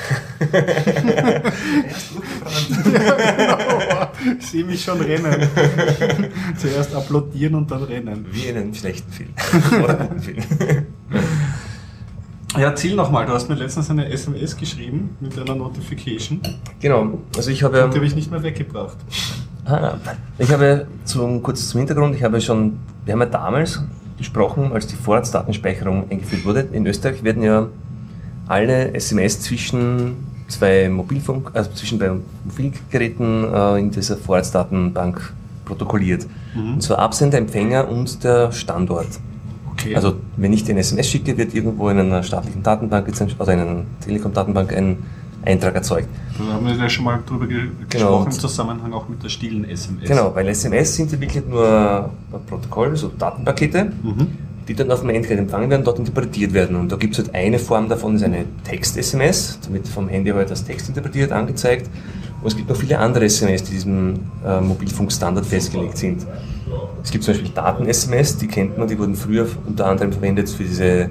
ja, genau. Ich sehe mich schon rennen. Zuerst applaudieren und dann rennen. Wie in einem schlechten Film. Oder guten Film. Ja, erzähl nochmal, du hast mir letztens eine SMS geschrieben mit einer Notification. Genau, also ich habe... Die habe ich nicht mehr weggebracht. Ah, ich habe zum, kurz zum Hintergrund, ich habe schon, wir haben ja damals gesprochen, als die Vorratsdatenspeicherung eingeführt wurde. In Österreich werden ja alle SMS zwischen zwei Mobilfunk, also zwischen zwei Mobilgeräten äh, in dieser Vorratsdatenbank protokolliert. Mhm. Und zwar Absender, Empfänger und der Standort. Okay. Also wenn ich den SMS schicke, wird irgendwo in einer staatlichen Datenbank, also in einer Telekom-Datenbank ein Eintrag erzeugt. Da haben wir ja schon mal drüber ge genau. gesprochen, im Zusammenhang auch mit der stillen SMS. Genau, weil SMS sind ja wirklich nur Protokolle, so Datenpakete, mhm. Die dann auf dem Endgerät empfangen werden, dort interpretiert werden. Und da gibt es halt eine Form davon, ist eine Text-SMS, damit vom Handy halt als Text interpretiert angezeigt. Und es gibt noch viele andere SMS, die diesem äh, Mobilfunkstandard festgelegt sind. Es gibt zum Beispiel Daten-SMS, die kennt man, die wurden früher unter anderem verwendet für diese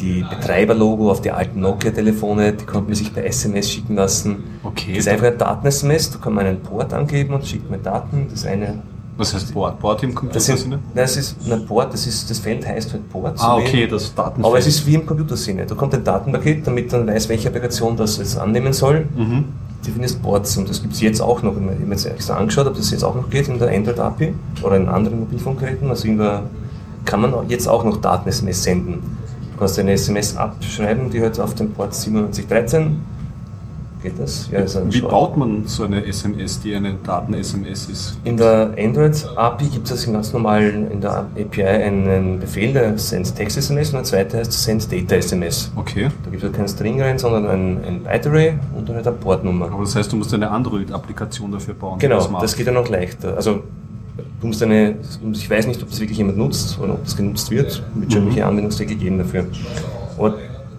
die Betreiberlogo auf die alten Nokia-Telefone, die konnte man sich per SMS schicken lassen. Okay. Das ist einfach ein Daten-SMS, da kann man einen Port angeben und schickt mir Daten. Das eine was heißt Port? Port im Computersinne? Nein, das ist ein Port, das, ist, das Feld heißt halt Port. Ah, okay, das Datenfeld. Aber es ist wie im Computersinne. Da kommt ein Datenpaket, damit man weiß, welche Applikation das jetzt annehmen soll. Mhm. Definierst Ports und das gibt es jetzt auch noch. Ich habe mir jetzt extra angeschaut, ob das jetzt auch noch geht in der Android-API oder in anderen Mobilfunkgeräten. Also der, kann man jetzt auch noch Daten-SMS senden. Du kannst eine SMS abschreiben, die halt auf dem Port 9713 geht das. Ja, das Wie baut man so eine SMS, die eine Daten-SMS ist? In der Android-API gibt es ganz normal in der API einen Befehl, der Send Text-SMS und der zweite heißt Send Data-SMS. Okay. Da gibt es halt keinen String rein, sondern ein, ein Byte-Array und dann halt eine Portnummer. Aber das heißt, du musst eine Android-Applikation dafür bauen? Genau, das, das geht ja noch leichter. Also du musst eine, ich weiß nicht, ob das wirklich jemand nutzt oder ob das genutzt wird, wird schon welche Anwendungszwecke geben dafür. Aber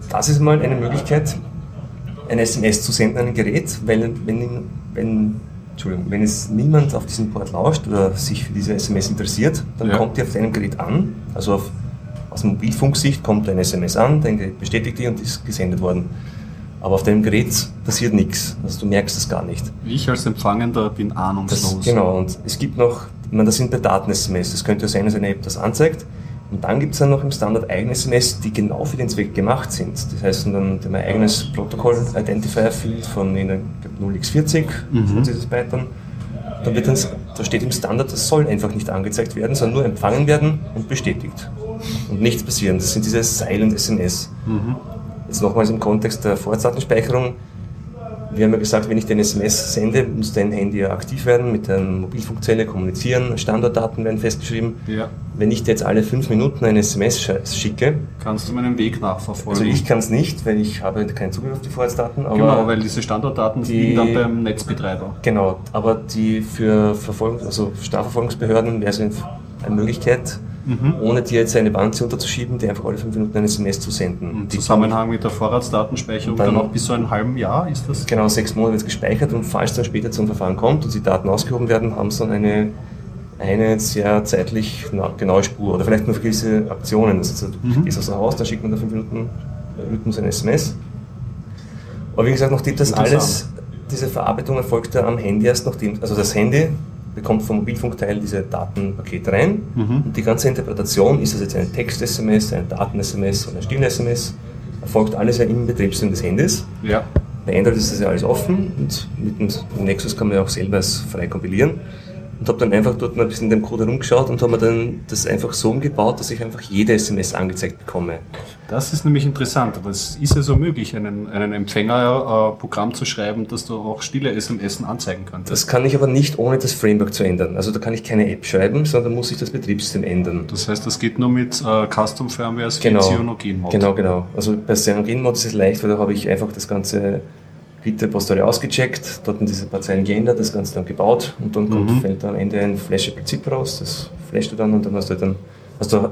das ist mal eine Möglichkeit, ein SMS zu senden an ein Gerät, weil wenn, wenn, Entschuldigung, wenn es niemand auf diesen Port lauscht oder sich für diese SMS interessiert, dann ja. kommt die auf deinem Gerät an, also auf, aus Mobilfunksicht kommt ein SMS an, dein Gerät bestätigt die und ist gesendet worden. Aber auf deinem Gerät passiert nichts, also du merkst es gar nicht. Ich als Empfangender bin ahnungslos. Das, genau, und es gibt noch, ich meine, das sind bei Daten-SMS, es könnte sein, dass eine App das anzeigt, und dann gibt es dann noch im Standard eigene SMS, die genau für den Zweck gemacht sind. Das heißt, dann mein eigenes Protokoll Identifier Field von in 0x40, mhm. dieses Python. Dann wird dann, da steht im Standard, das soll einfach nicht angezeigt werden, sondern nur empfangen werden und bestätigt. Und nichts passieren. Das sind diese Silent SMS. Mhm. Jetzt nochmals im Kontext der Vorratsdatenspeicherung wir haben ja gesagt, wenn ich den SMS sende, muss dein Handy ja aktiv werden, mit der Mobilfunkzelle kommunizieren, Standortdaten werden festgeschrieben. Ja. Wenn ich dir jetzt alle fünf Minuten ein SMS schicke, kannst du meinen Weg nachverfolgen. Also ich kann es nicht, weil ich habe keinen Zugriff auf die Vorratsdaten. genau, weil diese Standortdaten die, liegen dann beim Netzbetreiber. Genau, aber die für Verfolgung, also Strafverfolgungsbehörden wäre es eine Möglichkeit, mhm. ohne dir jetzt eine Wanze unterzuschieben, dir einfach alle fünf Minuten ein SMS zu senden. Im Zusammenhang mit der Vorratsdatenspeicherung dann, dann auch bis zu einem halben Jahr ist das? Genau, sechs Monate wird es gespeichert und falls dann später zum Verfahren kommt und die Daten ausgehoben werden, haben sie dann eine, eine sehr zeitlich genaue Spur oder vielleicht nur für gewisse Aktionen. Das du mhm. gehst aus dem Haus, dann schickt man da fünf Minuten Rhythmus ein SMS. Aber wie gesagt, nachdem das alles, diese Verarbeitung erfolgt ja am Handy erst, nachdem, also das Handy bekommt vom Mobilfunkteil diese Datenpakete rein mhm. und die ganze Interpretation, ist das jetzt ein Text-SMS, ein Daten-SMS oder ein Stimm-SMS, erfolgt alles ja im Betriebssystem des Handys. Ja. Bei Android ist das ja alles offen und mit dem Nexus kann man ja auch selber frei kompilieren und habe dann einfach dort mal ein bisschen in dem Code herumgeschaut und habe mir dann das einfach so umgebaut, dass ich einfach jede SMS angezeigt bekomme. Das ist nämlich interessant, aber es ist ja so möglich, einen, einen Empfänger äh, zu schreiben, dass du auch stille SMS anzeigen kannst. Das kann ich aber nicht, ohne das Framework zu ändern. Also da kann ich keine App schreiben, sondern muss ich das Betriebssystem ändern. Das heißt, das geht nur mit äh, Custom Firmwares genau. wie Cyanogen-Mod. Genau, genau. Also bei Cyanogen-Mod ist es leicht, weil da habe ich einfach das ganze Git-Repository ausgecheckt, dort diese paar Zeilen geändert, das Ganze dann gebaut und dann kommt, mhm. fällt am Ende ein Flashable-Zip raus, das flashst du dann und dann hast du halt dann, hast du,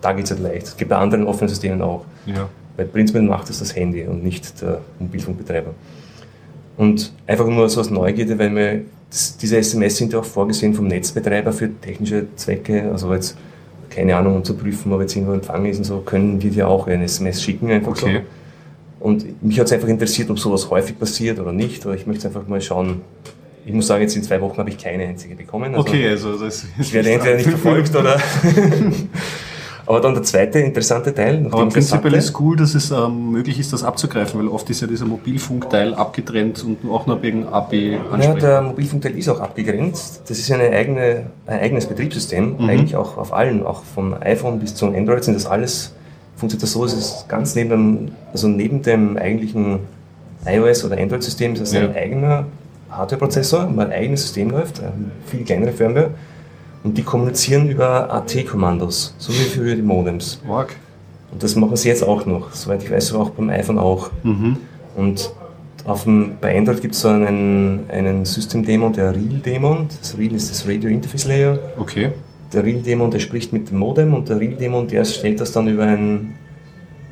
da geht es halt leicht. Es gibt bei anderen offenen Systemen auch. Ja. Weil prinzipiell macht es das Handy und nicht der Mobilfunkbetreiber. Und einfach nur so aus Neugierde, weil mir diese SMS sind ja auch vorgesehen vom Netzbetreiber für technische Zwecke, also jetzt keine Ahnung, um zu prüfen, ob jetzt irgendwo Empfang ist und so, können wir dir auch eine SMS schicken, einfach okay. so. Und mich hat es einfach interessiert, ob sowas häufig passiert oder nicht. Oder ich möchte einfach mal schauen. Ich muss sagen, jetzt in zwei Wochen habe ich keine einzige bekommen. Also okay, also das ich werde entweder nicht verfolgt oder. Aber dann der zweite interessante Teil. Aber prinzipiell ist cool, dass es ähm, möglich ist, das abzugreifen, weil oft ist ja dieser Mobilfunkteil abgetrennt und auch nur wegen AP Ja, der Mobilfunkteil ist auch abgegrenzt. Das ist eine eigene, ein eigenes Betriebssystem, mhm. eigentlich auch auf allen, auch vom iPhone bis zum Android sind das alles funktioniert das so, es ist ganz neben dem, also neben dem eigentlichen iOS oder Android-System ist es ja. ein eigener Hardware-Prozessor, wo ein eigenes System läuft, eine viel kleinere Firmware. Und die kommunizieren über AT-Kommandos, so wie für die Modems. Org. Und das machen sie jetzt auch noch, soweit ich weiß, auch beim iPhone auch. Mhm. Und auf dem, bei Android gibt es so einen, einen System-Daemon, der Real-Daemon. Das Real ist das Radio Interface Layer. Okay der Real-Dämon, der spricht mit dem Modem und der Real-Dämon, der stellt das dann über, ein,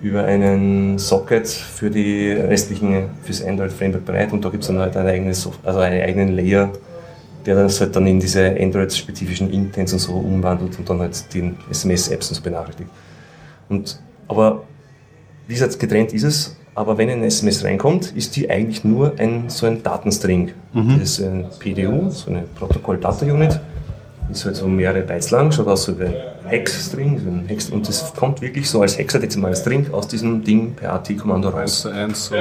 über einen Socket für die restlichen, fürs Android-Framework bereit und da gibt es dann halt eine eigene also einen eigenen Layer, der das halt dann in diese Android-spezifischen Intents und so umwandelt und dann halt die SMS-Apps und so benachrichtigt. Und, aber wie gesagt, getrennt ist es, aber wenn ein SMS reinkommt, ist die eigentlich nur ein, so ein Datenstring. Mhm. Das ist ein PDU, so eine Protocol Ist halt so mehrere Bytes lang, schaut aus so wie ein Hex-String. Und das kommt wirklich so als hexadezimales String aus diesem Ding per AT-Kommando raus. 1 1, so.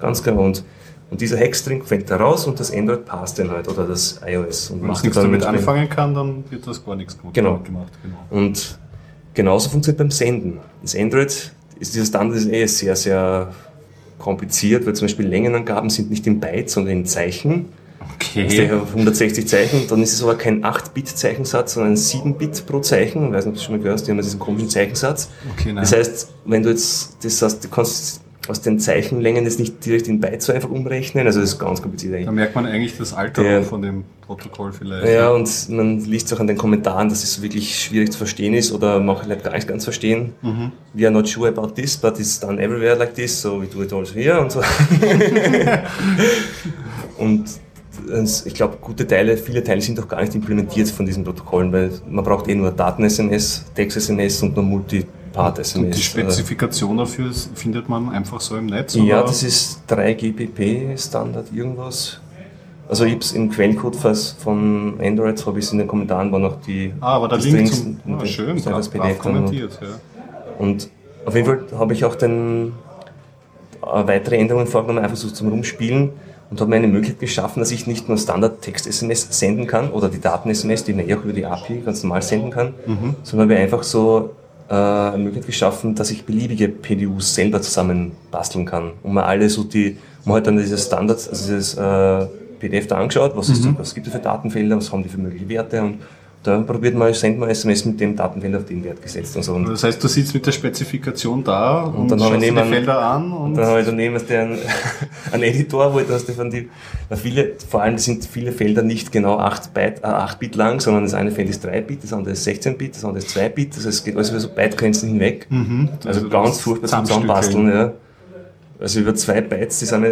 Ganz genau. Und, und dieser Hex-String fällt da raus und das Android passt dann halt oder das iOS. Und Wenn es nichts damit anfangen kann, dann wird das gar nichts gemacht. Genau. gemacht. Genau. Und genauso funktioniert beim Senden. Das Android, ist dieser Standard ist eh sehr, sehr kompliziert, weil zum Beispiel Längenangaben sind nicht in Bytes, sondern in Zeichen. Okay. Also 160 Zeichen, dann ist es aber kein 8-Bit-Zeichensatz, sondern ein 7-Bit pro Zeichen. Ich weiß nicht, ob du schon mal gehört hast, die haben diesen komischen Zeichensatz. Okay, nein. Das heißt, wenn du jetzt, das heißt, du kannst aus den Zeichenlängen jetzt nicht direkt in Byte so einfach umrechnen. Also das ist ganz kompliziert eigentlich. Da merkt man eigentlich das Alter Der- von dem Protokoll vielleicht. Ja, und man liest auch an den Kommentaren, dass es wirklich schwierig zu verstehen ist oder manche Leute gar nicht ganz verstehen. We are not sure about this, but it's done everywhere like this, so we do it also here und so. und ich glaube, gute Teile, viele Teile sind auch gar nicht implementiert von diesen Protokollen, weil man braucht eh nur Daten-SMS, Text-SMS und nur Multipart-SMS. Und die Spezifikation dafür findet man einfach so im Netz? Ja, das ist 3 GBP Standard irgendwas. Also ich habe es im Quellcode fast von Android, habe ich es in den Kommentaren, war noch die Ah, aber der die Link Strings zum... Ah, den- schön, das PDF kommentiert. Ja. Und auf jeden Fall habe ich auch dann äh, weitere Änderungen vorgenommen, einfach so zum Rumspielen und habe mir eine Möglichkeit geschaffen, dass ich nicht nur Standard-Text-SMS senden kann oder die Daten-SMS, die man eh auch über die API ganz normal senden kann, sondern habe einfach so äh, eine Möglichkeit geschaffen, dass ich beliebige PDUs selber zusammen basteln kann. Und man alle so die, man hat dann dieses Standard, also dieses äh, PDF da angeschaut, was, ist, was gibt es für Datenfelder, was haben die für mögliche Werte und da probiert man, sendet man SMS mit dem Datenfeld auf den Wert gesetzt und so. Und Das heißt, du sitzt mit der Spezifikation da und, dann habe schaust ich dir die Felder an und... Und dann habe ich daneben einen, einen Editor, wo du hast du von die, weil viele, vor allem sind viele Felder nicht genau 8 Byte, äh, 8 Bit lang, sondern das eine Feld ist 3 Bit, das andere ist 16 Bit, das andere ist 2 Bit, das heißt, es geht alles über so Bytegrenzen hinweg. Mhm. Also du ganz furchtbar zum. Zusammenbasteln, ja. Also über zwei Bytes, die sind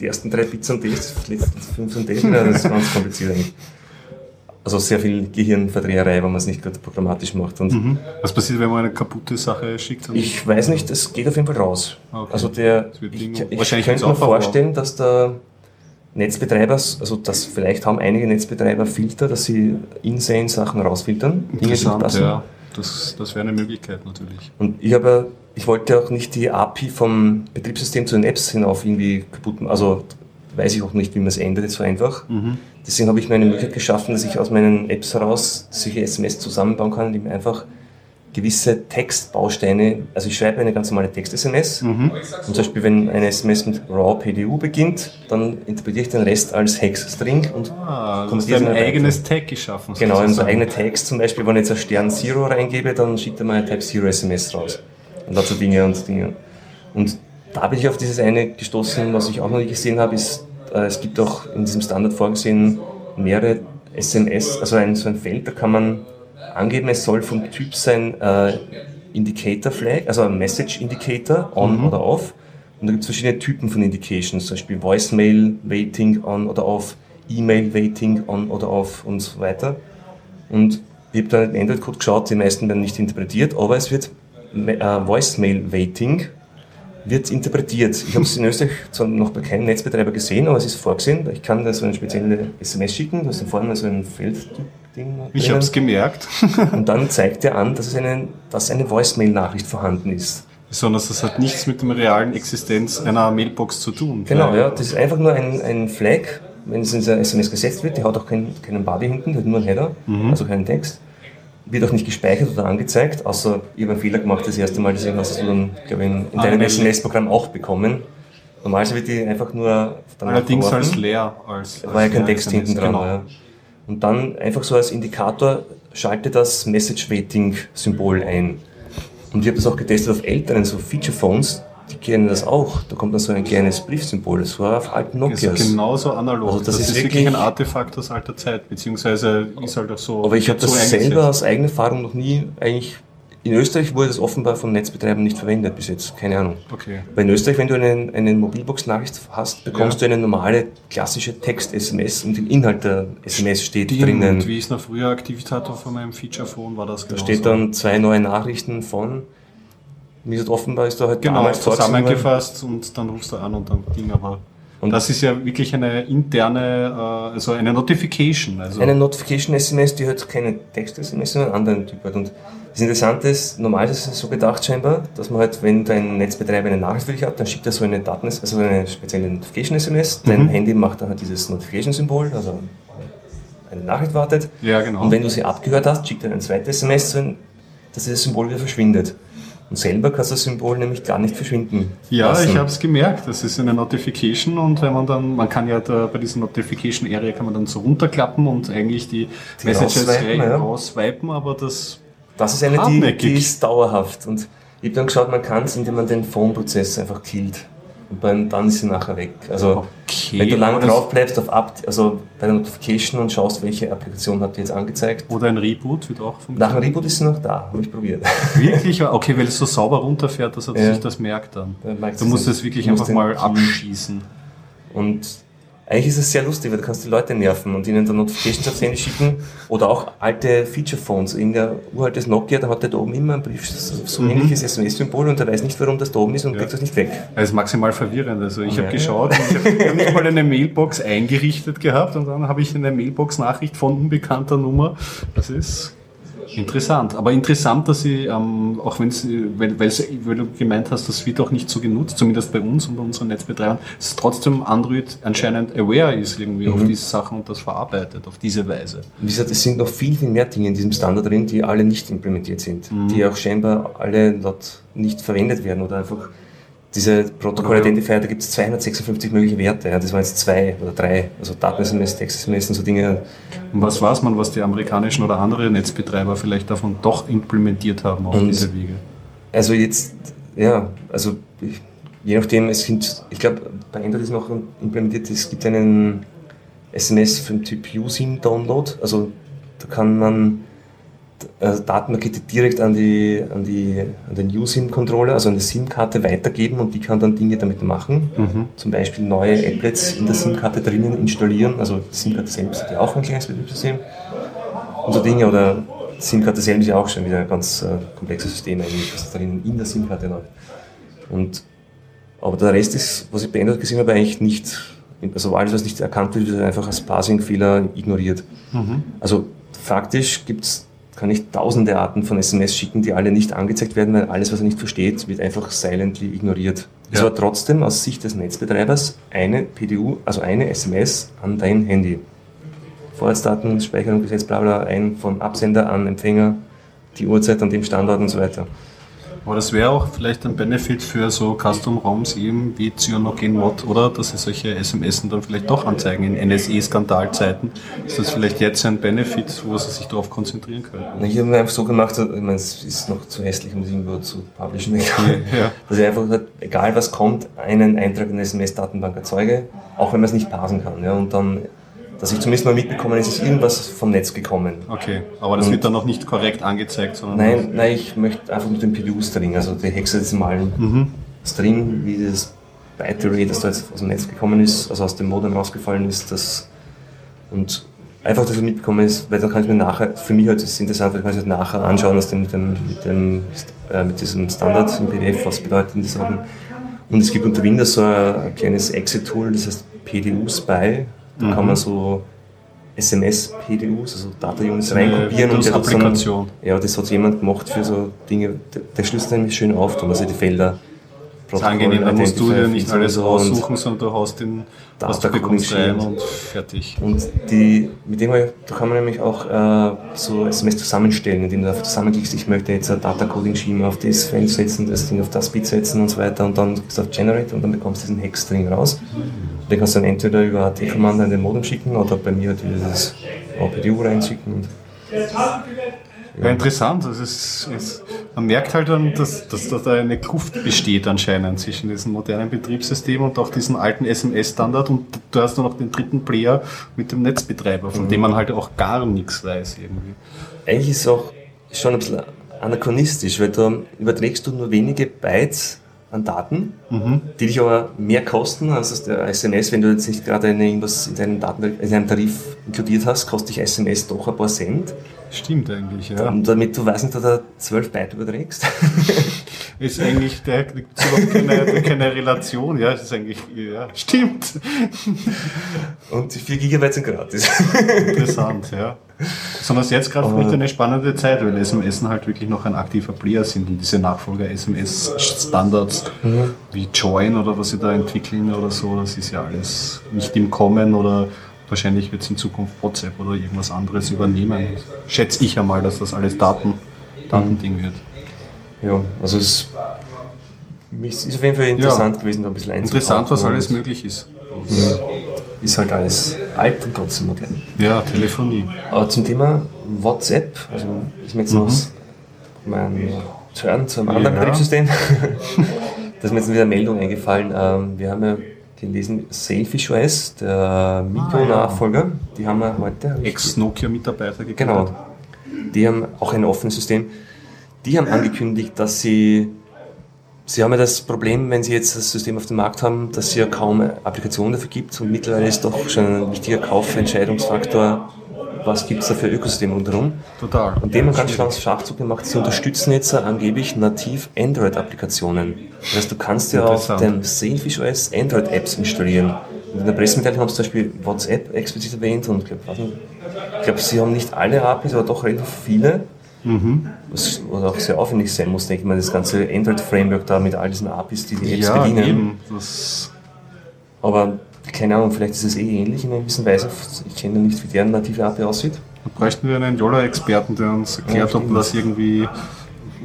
die ersten drei Bits und das, die letzten fünf und das, das ist ganz kompliziert eigentlich. Also sehr viel Gehirnverdreherei, wenn man es nicht gerade programmatisch macht. Und Mhm. Was passiert, wenn man eine kaputte Sache schickt? ich weiß nicht, es geht auf jeden Fall raus. Okay. Also der, Das ich, ich könnte mir vorstellen, dass der Netzbetreiber, also dass vielleicht haben einige Netzbetreiber Filter, dass sie insane Sachen rausfiltern. Dinge, die Interessant, ja. Das, das wäre eine Möglichkeit natürlich. Und ich habe, ich wollte auch nicht die API vom Betriebssystem zu den Apps hinauf irgendwie kaputt machen. Also weiß ich auch nicht, wie man es ändert so einfach. Deswegen habe ich mir eine Möglichkeit geschaffen, dass ich aus meinen Apps heraus solche SMS zusammenbauen kann, indem ich einfach gewisse Textbausteine, also ich schreibe eine ganz normale Text-SMS und zum Beispiel, wenn eine SMS mit raw PDU beginnt, dann interpretiere ich den Rest als Hex-String und Ah, konvertiere ein eigenes Tag geschaffen. Genau, in so eigene Tags zum Beispiel, wenn ich jetzt ein Stern Zero reingebe, dann schickt er mir eine Type Zero SMS raus. Und dazu Dinge und Dinge. Und da bin ich auf dieses eine gestoßen, was ich auch noch nicht gesehen habe, ist, es gibt auch in diesem Standard vorgesehen mehrere SMS, also ein, so ein Feld, da kann man angeben, es soll vom Typ sein äh, Indicator Flag, also Message Indicator, on oder off. Und da gibt es verschiedene Typen von Indications, zum Beispiel Voicemail Waiting on oder off, E-Mail Waiting on oder off und so weiter. Und ich habe da den Android-Code geschaut, die meisten werden nicht interpretiert, aber es wird äh, Voicemail Waiting wird interpretiert. Ich habe es in Österreich zwar noch bei keinem Netzbetreiber gesehen, aber es ist vorgesehen. Ich kann da so eine spezielle SMS schicken, du hast dann vorne so ein Feldding. Ich habe es gemerkt. Und dann zeigt er an, dass, es eine, dass eine Voicemail-Nachricht vorhanden ist. Besonders das hat nichts mit der realen Existenz einer Mailbox zu tun. Genau, ja. Das ist einfach nur ein, ein Flag, wenn es in der SMS gesetzt wird. Die hat auch keinen, keinen Body hinten, die hat nur einen Header, also keinen Text. Wird auch nicht gespeichert oder angezeigt, außer ich habe einen Fehler gemacht das erste Mal, deswegen hast du dann, glaube ich, in, in deinem SMS-Programm auch bekommen. Normalerweise wird die einfach nur dann Allerdings verworfen. als leer. Als, Da war ja als kein Text hinten dran. Genau. Ja. Und dann einfach so als Indikator schalte das Message Waiting Symbol ein. Und ich habe das auch getestet auf älteren, so Feature Phones, die kennen das auch. Da kommt dann so ein kleines Briefsymbol, das war auf alten Ist Nokias. genauso analog. Also das das, ist ist, wirklich wirklich- ein Artefakt aus alter Zeit, beziehungsweise ist halt auch so. Aber ich habe so das selber aus eigener Erfahrung noch nie eigentlich. In Österreich wurde das offenbar von Netzbetreibern nicht verwendet bis jetzt, keine Ahnung. Okay. Weil in Österreich, wenn du eine, eine Mobilbox-Nachricht hast, bekommst Ja. du eine normale klassische Text-SMS und im Inhalt der SMS steht Stimmt, drinnen. wie ich es noch früher aktiviert hatte von meinem Feature-Phone, war das Da genau steht dann zwei neue Nachrichten von. Wie gesagt, offenbar ist da halt Genau, zusammengefasst und dann rufst du an und dann Ding, aber Und- das ist ja wirklich eine interne, äh, also eine Notification. Also Eine Notification-SMS, die hat keine Text-SMS, sondern einen anderen Typ hat. Und das Interessante ist, normal ist es so gedacht scheinbar, dass man halt, wenn dein Netzbetreiber eine Nachricht für dich hat, dann schickt er so eine Daten, also eine spezielle Notification-SMS. Dein Mhm. Handy macht dann halt dieses Notification-Symbol, also eine Nachricht wartet. Ja, genau. Und wenn du sie abgehört hast, schickt er ein zweites SMS, dass dieses Symbol wieder verschwindet. Und selber kannst du das Symbol nämlich gar nicht verschwinden. Ja, lassen. ich habe es gemerkt. Das ist eine Notification und wenn man dann, man kann ja da, bei dieser Notification Area kann man dann so runterklappen und eigentlich die, Messages rausswipen, ja. rausswipen, aber das Das ist eine, die, die ist dauerhaft. Und Ich habe dann geschaut, man kann es, indem man den Phone-Prozess einfach killt. Und dann, dann ist sie nachher weg. Also Okay, wenn du lange drauf bleibst auf Up, also bei der Notification und schaust, welche Applikation hat die jetzt angezeigt. Oder ein Reboot wird auch Nach funktionieren. dem Reboot ist sie noch da, habe ich probiert. Wirklich? Okay, weil es so sauber runterfährt, dass er Ja. sich das merkt dann. Da merkst Du musst es wirklich einfach mal abschießen. Und eigentlich ist es sehr lustig, weil du kannst die Leute nerven und ihnen dann Notifications aufs Handy schicken oder auch alte Feature-Phones. Irgendein uraltes Nokia, da hat der da oben immer ein Brief, so ein ähnliches SMS-Symbol und der weiß nicht, warum das da oben ist und kriegt das nicht weg. Das ist maximal verwirrend. Also ich Ja. habe geschaut, und ich habe hab nicht mal eine Mailbox eingerichtet gehabt und dann habe ich eine Mailbox-Nachricht von unbekannter Nummer. Das ist interessant. Aber interessant, dass sie, ähm, auch wenn sie, weil, weil, du gemeint hast, das wird auch nicht so genutzt, zumindest bei uns und bei unseren Netzbetreibern, dass trotzdem Android anscheinend aware ist irgendwie auf diese Sachen und das verarbeitet auf diese Weise. Wie gesagt, es sind noch viel, viel mehr Dinge in diesem Standard drin, die alle nicht implementiert sind, die auch scheinbar alle dort nicht verwendet werden oder einfach diese Protocol Identifier, da gibt es 256 mögliche Werte. Ja, das waren jetzt zwei oder drei, also Daten-SMS, Text-SMS und so Dinge. Und was weiß man, was die amerikanischen oder andere Netzbetreiber vielleicht davon doch implementiert haben auf Und- diese Wege? Also jetzt, ja, also ich- je nachdem, es sind, ich glaube, bei Android ist noch implementiert, es gibt einen SMS vom Typ USIM-Download, also da kann man also Datenpakete direkt an, die, an, die, an den USIM-Controller, also an die SIM-Karte weitergeben und die kann dann Dinge damit machen. Zum Beispiel neue Applets in der SIM-Karte drinnen installieren, also die SIM-Karte selbst hat ja auch ein kleines Betriebssystem und so Dinge oder SIM-Karte selbst ist ja auch schon wieder ein ganz äh, komplexes System eigentlich, was drinnen in der SIM-Karte läuft. Und, aber der Rest ist, was ich Android gesehen habe, eigentlich nicht, also alles, was nicht erkannt wird, wird einfach als Parsing-Fehler ignoriert. Also faktisch gibt's kann ich tausende Arten von SMS schicken, die alle nicht angezeigt werden, weil alles, was er nicht versteht, wird einfach silently ignoriert. Es Ja. war trotzdem aus Sicht des Netzbetreibers eine PDU, also eine SMS an dein Handy. Vorratsdaten, Speicherung, Gesetz, bla bla, ein von Absender an Empfänger, die Uhrzeit an dem Standort und so weiter. Aber das wäre auch vielleicht ein Benefit für so Custom-ROMs eben wie CyanogenMod, oder? Dass sie solche SMS dann vielleicht doch anzeigen in NSE-Skandalzeiten. Ist das vielleicht jetzt ein Benefit, wo sie sich darauf konzentrieren können? Ich habe mir einfach so gemacht, ich meine, es ist noch zu hässlich, um das irgendwo zu publishen, Ja. dass ich einfach, gesagt, egal was kommt, einen Eintrag in der SMS-Datenbank erzeuge, auch wenn man es nicht parsen kann. Ja, und dann, dass ich zumindest mal mitbekomme, es ist irgendwas vom Netz gekommen. Okay, aber das Und- wird dann noch nicht korrekt angezeigt, sondern Nein, nein, ich möchte einfach mit dem PDU-String, also die hexadezimalen Mhm. String, wie das Byte-Array, das da jetzt aus dem Netz gekommen ist, also aus dem Modem rausgefallen ist, das und einfach, dass ich mitbekommen ist, weil dann kann ich mir nachher, für mich halt ist es interessant, weil ich kann es halt nachher anschauen, was denn mit dem, mit dem, äh, mit diesem Standard im PDF, was bedeuten die Sachen. Und es gibt unter Windows so ein kleines Exit-Tool, das heißt PDU Da kann man so SMS-PDUs, also Data Units Eine reinkopieren und der hat so ja, das hat jemand gemacht für so Dinge. Der, schlüsselt nämlich schön auf, dann also die Felder. Das ist angenehm, da musst du dir nicht alles und, aussuchen, sondern du haust den, was du bekommst rein und fertig. und die, mit dem, da kann man nämlich auch äh, so SMS zusammenstellen, indem du einfach zusammenklickst, ich möchte jetzt ein Data Coding Scheme auf das Feld setzen, das Ding auf das Bit setzen und so weiter und dann klickst du auf Generate und dann bekommst du diesen Hex-String raus. Den kannst du dann entweder über AT-Kommando in den Modem schicken oder bei mir halt dieses OPDU reinschicken. Ja, interessant. Also es, es, man merkt halt dann, dass, dass, dass da eine Kluft besteht anscheinend zwischen diesem modernen Betriebssystem und auch diesem alten SMS-Standard und du hast dann noch den dritten Player mit dem Netzbetreiber, von dem man halt auch gar nichts weiß irgendwie. eigentlich ist es auch schon ein bisschen anachronistisch, weil da überträgst du nur wenige Bytes an Daten, die dich aber mehr kosten als der SMS, wenn du jetzt nicht gerade irgendwas in deinem, Daten, in deinem Tarif inkludiert hast, kostet dich SMS doch ein paar Cent. Stimmt eigentlich, ja. Und damit du, weiß nicht, da 12 Byte überträgst. Ist eigentlich, da gibt es überhaupt keine, keine Relation, ja, ist eigentlich, ja, stimmt. Und die 4 Gigabyte sind gratis. Interessant, ja. Sondern jetzt gerade vielleicht eine spannende Zeit, weil SMS halt wirklich noch ein aktiver Player sind und diese Nachfolger-SMS-Standards wie Join oder was sie da entwickeln oder so, das ist ja alles nicht im Kommen oder wahrscheinlich wird es in Zukunft WhatsApp oder irgendwas anderes übernehmen. Schätze ich einmal, dass das alles Daten, Datending wird. ja, also es ist auf jeden Fall interessant gewesen, da ein bisschen einzutauchen. Interessant, was alles möglich ist. Ist halt alles alt und trotzdem modern. Ja, Telefonie. Aber zum Thema WhatsApp, also ist mir jetzt Mhm. aus meinem turn zu einem anderen Ja. Betriebssystem. da ist mir jetzt wieder eine Meldung eingefallen. Ähm, wir haben ja gelesen, Sailfish OS, der Mikro-Nachfolger, die haben wir heute. ich- Ex-Nokia-Mitarbeiter gegründet. Genau. Die haben auch ein offenes System. Die haben angekündigt, dass sie, sie haben ja das Problem, wenn sie jetzt das System auf dem Markt haben, dass es ja kaum Applikationen dafür gibt und mittlerweile ist doch schon ein wichtiger Kaufentscheidungsfaktor, was gibt es da für Ökosysteme rundherum. Total. Und dem haben ganz schlau Schachzug gemacht, sie unterstützen jetzt angeblich nativ Android-Applikationen. Das heißt, du kannst ja auf dem Sailfish OS Android-Apps installieren. Und in der Pressemitteilung haben sie zum Beispiel WhatsApp explizit erwähnt und ich glaube, ich glaube, sie haben nicht alle APIs, aber doch relativ viele. Was oder auch sehr aufwendig sein muss, denke ich mal, das ganze Android-Framework da mit all diesen APIs, die die Apps Ja, bedienen. eben. Das, Aber keine Ahnung, vielleicht ist es eh ähnlich in einer gewissen Weise. Ich kenne nicht, wie deren native API aussieht. da bräuchten wir einen Yola-Experten, der uns erklärt, Ja, ob das irgendwie,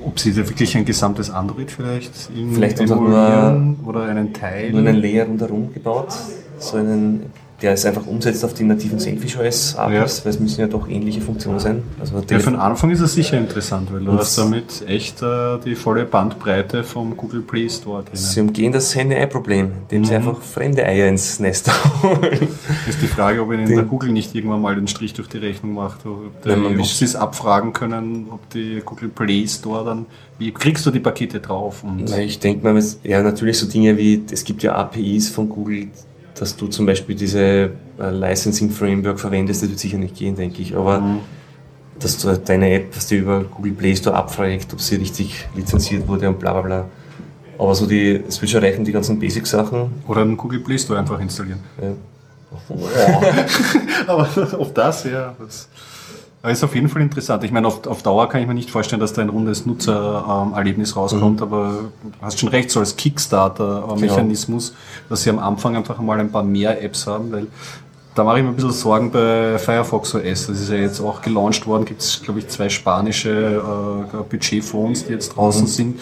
ob sie da wirklich ein gesamtes Android vielleicht in Vielleicht emulieren oder einen Teil. Nur einen Layer rundherum gebaut, so einen, der es einfach umsetzt auf die nativen Sailfish OS APIs, Ja. weil es müssen ja doch ähnliche Funktionen sein. Also Ja, für den Anfang ist es sicher interessant, weil du hast damit echt äh, die volle Bandbreite vom Google Play Store Sie drin. umgehen das Henne-Ei-Problem, indem Mhm. sie einfach fremde Eier ins Nest holen. Ist die Frage, ob ihnen Den- der Google nicht irgendwann mal den Strich durch die Rechnung macht, ob, Nein, ob sie es abfragen können, ob die Google Play Store dann, wie kriegst du die Pakete drauf? Und Na, ich denke mal, ja, natürlich so Dinge wie, es gibt ja APIs von Google, dass du zum Beispiel diese äh, Licensing Framework verwendest, das wird sicher nicht gehen, denke ich, aber Mhm. dass du deine App, was dir über Google Play Store abfragt, ob sie richtig lizenziert wurde und bla bla bla. Aber so die, es wird schon reichen, die ganzen Basic-Sachen. oder einen Google Play Store einfach installieren. Ja. Aber auf das, ja. Das aber ist auf jeden Fall interessant. Ich meine, auf, auf Dauer kann ich mir nicht vorstellen, dass da ein rundes Nutzererlebnis rauskommt, Mhm. aber du hast schon recht, so als Kickstarter-Mechanismus, dass sie am Anfang einfach mal ein paar mehr Apps haben, weil da mache ich mir ein bisschen Sorgen bei Firefox OS. Das ist ja jetzt auch gelauncht worden, gibt es, glaube ich, zwei spanische äh, Budgetphones, die jetzt draußen Mhm. sind,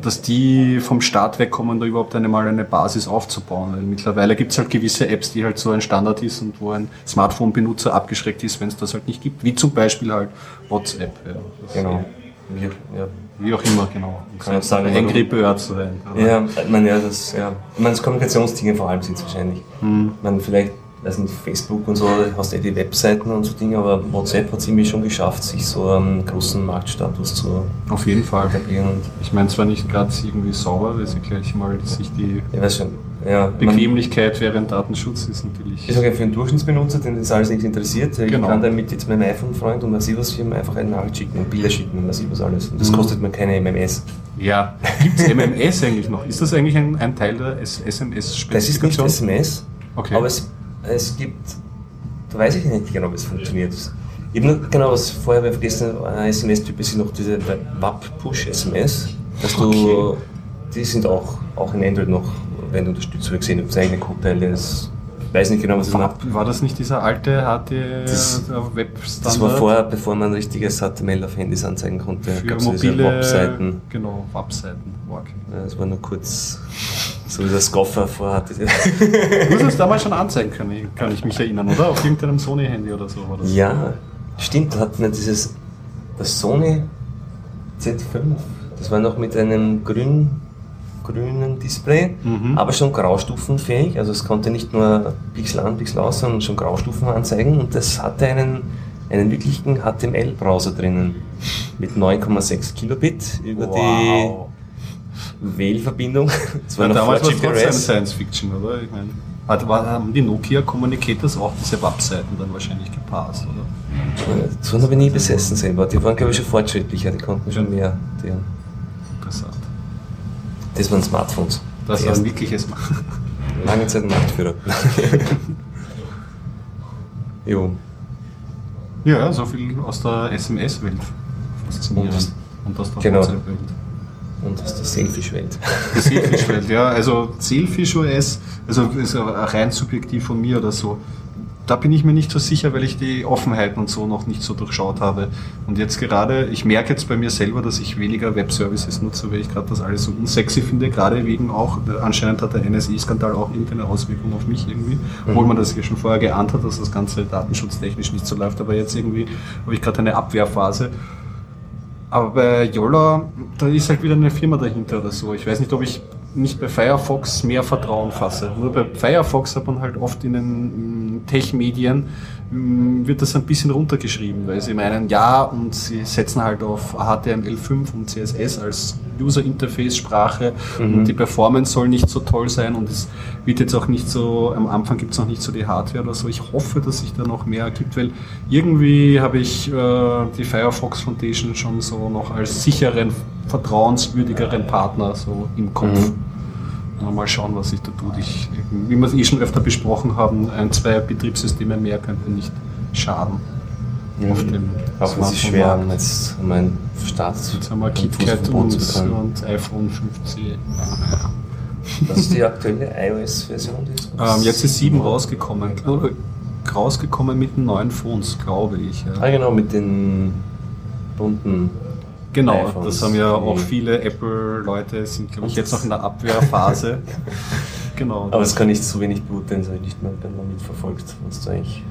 dass die vom Start wegkommen, da überhaupt einmal eine Basis aufzubauen. Weil mittlerweile gibt es halt gewisse Apps, die halt so ein Standard ist und wo ein Smartphone-Benutzer abgeschreckt ist, wenn es das halt nicht gibt. Wie zum Beispiel halt WhatsApp. Ja. Genau. Wie, ja. Wie auch immer, genau. Kann man sagen, Angry Bird sein. Ja, ich meine, ja, das, ja. Ich meine, das Kommunikationsdinge vor allem sind es wahrscheinlich. Hm. Ich meine, vielleicht, nicht, Facebook und so, hast du eh die Webseiten und so Dinge, aber WhatsApp hat es irgendwie schon geschafft, sich so einen großen Marktstatus zu Auf jeden Fall. etablieren. Ich meine zwar nicht gerade irgendwie sauber, weil sie gleich mal sich die ich ja. man- Bequemlichkeit während Datenschutz ist natürlich. Ich sage für einen Durchschnittsbenutzer, den das alles nichts interessiert, ich Genau. kann damit jetzt meinem iPhone-Freund und ich was Firmen einfach eine Nachricht schicken und Bilder schicken und ich was alles. Und das Mhm. kostet mir keine MMS. Ja. Gibt es MMS eigentlich noch? Ist das eigentlich ein, ein Teil der Das ist nicht SMS-Spezifikation? SMS, Okay. aber es, es gibt, da weiß ich nicht genau, wie es funktioniert. Ich habe nur genau was vorher bei vergessen, ein SMS-Typ ist noch diese WAP-Push-SMS, dass du, Okay. die sind auch, auch in Android noch, wenn du unterstützt, ich gesehen, ob es eigene Codeteile ist. Ich weiß nicht genau, was das macht. War das nicht dieser alte Das- HT-Web-Standard? Das war vorher, bevor man richtiges HTML auf Handys anzeigen konnte, für gab es diese mobile Webseiten. Genau, Webseiten. Okay. Ja, Das war nur kurz, so wie der Scoffer vorher hatte. Du hast es damals schon anzeigen können, kann ich mich erinnern, oder? Auf irgendeinem Sony-Handy oder so das. Ja, stimmt, da hatten wir dieses, das Sony Z5, das war noch mit einem grün, grünen Display, Mhm. aber schon graustufenfähig, also es konnte nicht nur Pixel an, Pixel aus, sondern schon Graustufen anzeigen und das hatte einen, einen wirklichen HTML-Browser drinnen mit 9,6 Kilobit über Wow. Die WLAN-Verbindung. Das war Ja, damals war es trotzdem. Science Fiction, oder? Ich meine, haben die Nokia Communicators auch diese Webseiten dann wahrscheinlich gepasst, oder? So habe ich nie besessen selber. Die waren, glaube ich, schon fortschrittlicher, die konnten schon mehr. Die, Interessant. das waren Smartphones. Das war ein wirkliches Lange Zeit Marktführer. jo. Ja, so viel aus der SMS-Welt. Und- Und aus der genau. WhatsApp-Welt. Und aus der Selfish-Welt. Die Sailfish-Welt, ja. Also Sailfish OS, also ist rein subjektiv von mir oder so. Da bin ich mir nicht so sicher, weil ich die Offenheiten und so noch nicht so durchschaut habe. Und jetzt gerade, ich merke jetzt bei mir selber, dass ich weniger Web-Services nutze, weil ich gerade das alles so unsexy finde, gerade wegen auch, anscheinend hat der NSI-Skandal auch irgendeine Auswirkung auf mich irgendwie, obwohl man das ja schon vorher geahnt hat, dass das Ganze datenschutztechnisch nicht so läuft, aber jetzt irgendwie habe ich gerade eine Abwehrphase Aber bei Yola, da ist halt wieder eine Firma dahinter oder so. Ich weiß nicht, ob ich nicht bei Firefox mehr Vertrauen fasse. Nur bei Firefox hat man halt oft in den Tech-Medien wird das ein bisschen runtergeschrieben, weil sie meinen, ja, und sie setzen halt auf HTML5 und CSS als User-Interface-Sprache mhm. und die Performance soll nicht so toll sein und es wird jetzt auch nicht so, am Anfang gibt es noch nicht so die Hardware oder so. Ich hoffe, dass sich da noch mehr ergibt, weil irgendwie habe ich äh, die Firefox Foundation schon so noch als sicheren, vertrauenswürdigeren Partner so im Kopf. Mhm. Mal schauen, was sich da tut. Ich, wie wir es eh schon öfter besprochen haben, ein, zwei Betriebssysteme mehr könnten nicht schaden. Ja, auf dem auch wenn es schwer jetzt mein Start Jetzt haben wir KitKat und, und iPhone 5C. Was ist die aktuelle iOS-Version? Ähm, jetzt ist 7 rausgekommen. Rausgekommen mit den neuen Phones, glaube ich. Ja. Ah, genau, mit den bunten Genau, iPhones. das haben ja auch viele Apple-Leute, sind glaube ich jetzt noch in der Abwehrphase. genau. Aber es kann nicht so wenig Blut, denn ich nicht mehr mitverfolgt, was da eigentlich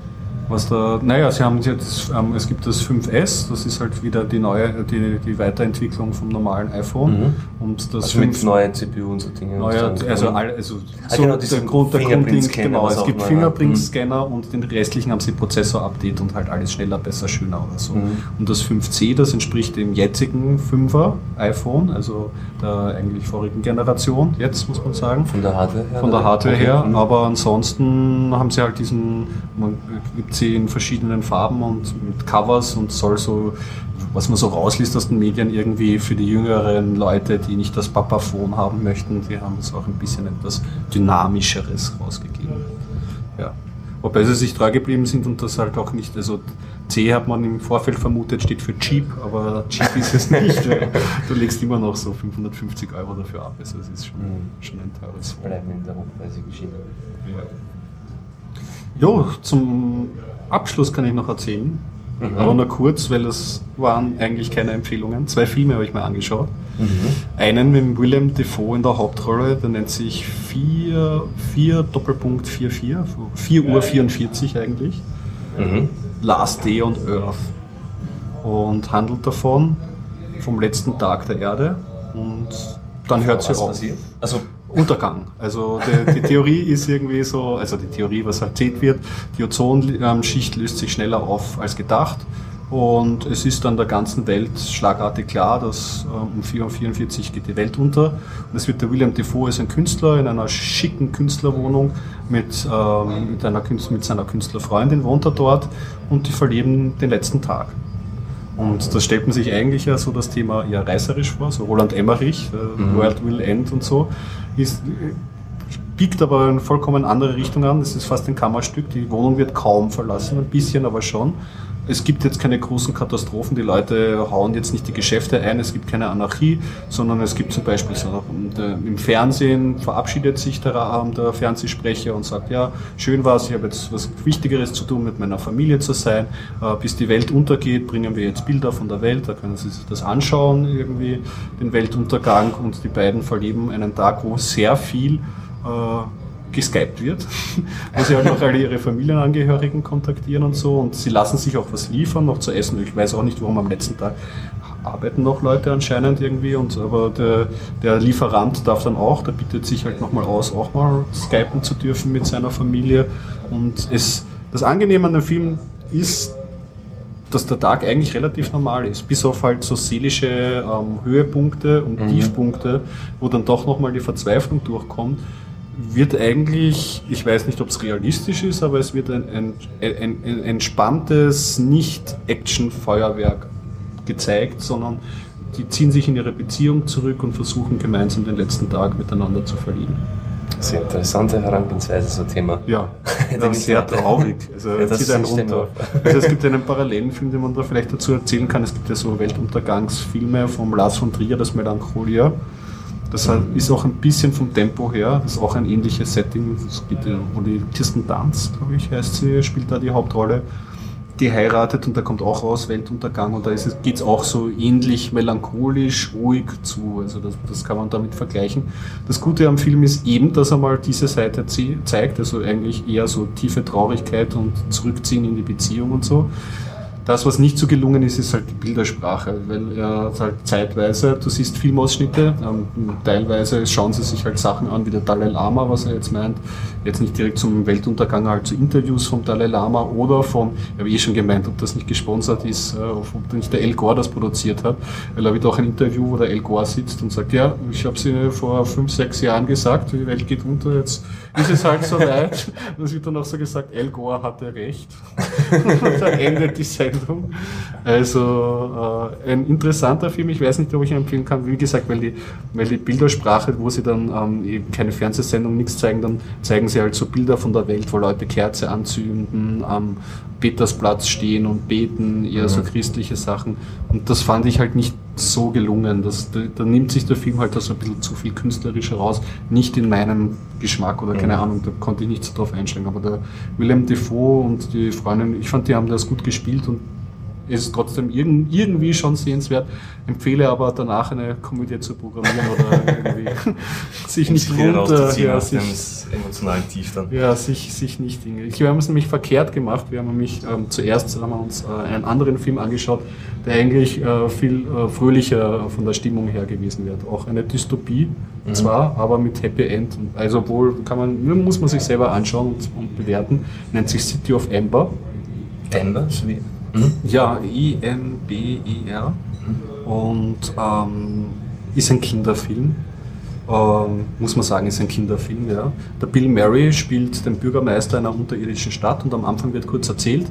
was da, naja, sie haben jetzt, ähm, es gibt das 5S, das ist halt wieder die neue, die, die Weiterentwicklung vom normalen iPhone. Mhm. Und das also 5, mit neuen CPU und so Dinge. Neue, also, all, also ah, so genau, der Grund, der Grundding, genau, es gibt Fingerprint-Scanner mhm. und den restlichen haben sie Prozessor-Update und halt alles schneller, besser, schöner oder so. Mhm. Und das 5C, das entspricht dem jetzigen 5er iPhone, also der eigentlich vorigen Generation, jetzt muss man sagen. Von der Hardware her? Von der Hardware her, mhm. aber ansonsten haben sie halt diesen, man gibt sie in verschiedenen Farben und mit Covers und soll so, was man so rausliest aus den Medien, irgendwie für die jüngeren Leute, die nicht das Papaphone haben möchten, die haben es auch ein bisschen etwas Dynamischeres rausgegeben. Ja. Wobei sie sich treu geblieben sind und das halt auch nicht, also C hat man im Vorfeld vermutet, steht für cheap, aber cheap ist es nicht. du legst immer noch so 550 Euro dafür ab, also es ist schon, mhm. schon ein teures Bleiben in der Hochpreise geschieden. Ja. Jo, zum Abschluss kann ich noch erzählen. Mhm. Aber nur kurz, weil das waren eigentlich keine Empfehlungen. Zwei Filme habe ich mir angeschaut. Mhm. Einen mit William Defoe in der Hauptrolle, der nennt sich 4, 4 Doppelpunkt 44, 4 Uhr 44 eigentlich. Mhm. Last Day on Earth. Und handelt davon, vom letzten Tag der Erde. Und dann hört sie auf. Passiert? Also Untergang. Also die, die Theorie ist irgendwie so, also die Theorie, was erzählt wird, die Ozonschicht löst sich schneller auf als gedacht. Und es ist dann der ganzen Welt schlagartig klar, dass ähm, um 4.44 Uhr geht die Welt unter. Und es wird der William Defoe ist ein Künstler in einer schicken Künstlerwohnung mit, ähm, mit, einer Künstler, mit seiner Künstlerfreundin, wohnt er dort und die verleben den letzten Tag. Und da stellt man sich eigentlich ja so das Thema eher reißerisch vor, so Roland Emmerich, äh, mhm. World Will End und so, ist, biegt aber in vollkommen andere Richtung an. Das ist fast ein Kammerstück. Die Wohnung wird kaum verlassen, ein bisschen aber schon es gibt jetzt keine großen Katastrophen, die Leute hauen jetzt nicht die Geschäfte ein, es gibt keine Anarchie, sondern es gibt zum Beispiel so, im Fernsehen verabschiedet sich der, der Fernsehsprecher und sagt, ja, schön war es, ich habe jetzt was Wichtigeres zu tun, mit meiner Familie zu sein, äh, bis die Welt untergeht, bringen wir jetzt Bilder von der Welt, da können Sie sich das anschauen, irgendwie, den Weltuntergang. Und die beiden verleben einen Tag, wo sehr viel äh, geskypt wird, wo sie halt noch alle ihre Familienangehörigen kontaktieren und so. Und sie lassen sich auch was liefern, noch zu essen. Ich weiß auch nicht, warum am letzten Tag arbeiten noch Leute anscheinend irgendwie. Und aber der, der Lieferant darf dann auch, der bietet sich halt nochmal aus, auch mal skypen zu dürfen mit seiner Familie. Und es, das Angenehme an dem Film ist, dass der Tag eigentlich relativ normal ist, bis auf halt so seelische ähm, Höhepunkte und mhm. Tiefpunkte, wo dann doch nochmal die Verzweiflung durchkommt wird eigentlich, ich weiß nicht, ob es realistisch ist, aber es wird ein, ein, ein, ein entspanntes Nicht-Action-Feuerwerk gezeigt, sondern die ziehen sich in ihre Beziehung zurück und versuchen gemeinsam den letzten Tag miteinander zu verlieren. Sehr interessante Herangehensweise, so Thema. Ja, ja sehr traurig. Also, ja, zieht einen runter. Also es gibt einen parallelen Film, den man da vielleicht dazu erzählen kann. Es gibt ja so Weltuntergangsfilme vom Lars von Trier, das Melancholia. Das ist auch ein bisschen vom Tempo her, das ist auch ein ähnliches Setting. Es geht um die Kirsten Danz, glaube ich, heißt sie, spielt da die Hauptrolle. Die heiratet und da kommt auch raus Weltuntergang und da geht es auch so ähnlich melancholisch, ruhig zu. Also das, das kann man damit vergleichen. Das Gute am Film ist eben, dass er mal diese Seite zeigt, also eigentlich eher so tiefe Traurigkeit und Zurückziehen in die Beziehung und so Das, was nicht so gelungen ist, ist halt die Bildersprache, weil er halt zeitweise, du siehst Filmausschnitte, ähm, teilweise schauen sie sich halt Sachen an, wie der Dalai Lama, was er jetzt meint, jetzt nicht direkt zum Weltuntergang, halt zu Interviews vom Dalai Lama oder vom, ich habe eh schon gemeint, ob das nicht gesponsert ist, äh, ob nicht der El Gore das produziert hat, weil er wird auch ein Interview, wo der El Gore sitzt und sagt, ja, ich habe sie vor fünf, sechs Jahren gesagt, die Welt geht unter, jetzt ist es halt so weit. Das wird dann auch so gesagt, El Gore hatte recht. und dann endet die Sendung. Also äh, ein interessanter Film, ich weiß nicht, ob ich ihn empfehlen kann, wie gesagt, weil die, weil die Bildersprache, wo sie dann ähm, eben keine Fernsehsendung, nichts zeigen, dann zeigen sie halt so Bilder von der Welt, wo Leute Kerze anzünden, am Petersplatz stehen und beten, eher mhm. so christliche Sachen. Und das fand ich halt nicht so gelungen. Das, da, da, nimmt sich der Film halt also ein bisschen zu viel künstlerisch heraus, nicht in meinem Geschmack oder keine mhm. Ahnung, da konnte ich nicht so drauf einsteigen. Aber der Willem Defoe und die Freundin, ich fand, die haben das gut gespielt und ist trotzdem irgendwie schon sehenswert. Empfehle aber danach eine Komödie zu programmieren oder irgendwie sich nicht runter, ja, sich, emotionalen Tief dann. Ja, sich, sich nicht. Wir haben es nämlich verkehrt gemacht. Wir haben nämlich ähm, zuerst haben wir uns äh, einen anderen Film angeschaut, der eigentlich äh, viel äh, fröhlicher von der Stimmung her gewesen wäre. Auch eine Dystopie mhm. zwar, aber mit Happy End. Also wohl kann man, muss man sich selber anschauen und, und bewerten. Nennt sich City of Amber. Amber, Mhm. Ja, I-M-B-I-R. Und ähm, ist ein Kinderfilm. Ähm, muss man sagen, ist ein Kinderfilm. Ja. Der Bill Murray spielt den Bürgermeister einer unterirdischen Stadt und am Anfang wird kurz erzählt,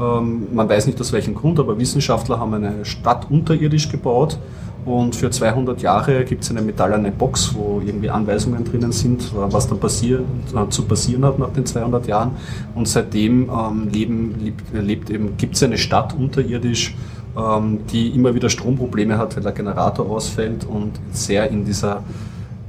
ähm, man weiß nicht aus welchem Grund, aber Wissenschaftler haben eine Stadt unterirdisch gebaut und für 200 Jahre gibt es eine metallene Box, wo irgendwie Anweisungen drinnen sind, was dann passiert, äh, zu passieren hat nach den 200 Jahren. Und seitdem ähm, leben, lebt, lebt eben, gibt es eine Stadt unterirdisch, ähm, die immer wieder Stromprobleme hat, weil der Generator ausfällt und sehr in dieser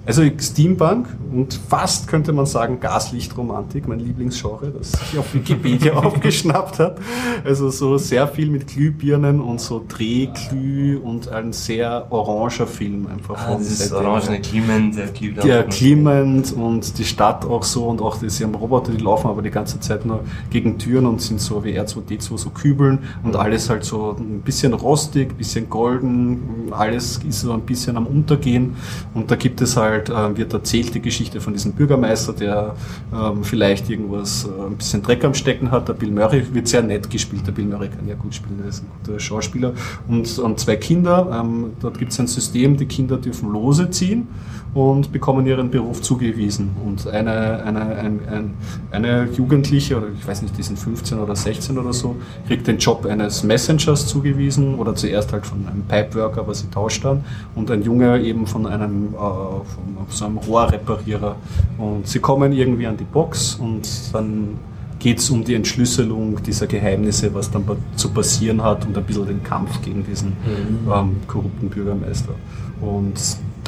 also Steampunk und fast könnte man sagen Gaslichtromantik, mein Lieblingsgenre, das sich auf Wikipedia aufgeschnappt hat. Also so sehr viel mit Glühbirnen und so Drehglüh und ein sehr oranger Film einfach. Ah, das ist orangene Clement, der Cleveland. Ja, Clement und die Stadt auch so und auch sie haben Roboter, die laufen aber die ganze Zeit nur gegen Türen und sind so wie R2D2 so Kübeln und alles halt so ein bisschen rostig, ein bisschen golden, alles ist so ein bisschen am Untergehen und da gibt es halt halt äh, wird erzählt die Geschichte von diesem Bürgermeister, der ähm, vielleicht irgendwas äh, ein bisschen Dreck am Stecken hat. Der Bill Murray wird sehr nett gespielt. Der Bill Murray kann ja gut spielen, er ist ein guter Schauspieler. Und, und zwei Kinder, ähm, dort gibt es ein System, die Kinder dürfen Lose ziehen und bekommen ihren Beruf zugewiesen. Und eine, eine, ein, ein, eine Jugendliche, oder ich weiß nicht, die sind 15 oder 16 oder so, kriegt den Job eines Messengers zugewiesen oder zuerst halt von einem Pipeworker, aber sie tauscht dann, und ein Junge eben von einem äh, von so einem Rohrreparierer. Und sie kommen irgendwie an die Box und dann geht es um die Entschlüsselung dieser Geheimnisse, was dann zu passieren hat und ein bisschen den Kampf gegen diesen mhm. ähm, korrupten Bürgermeister. Und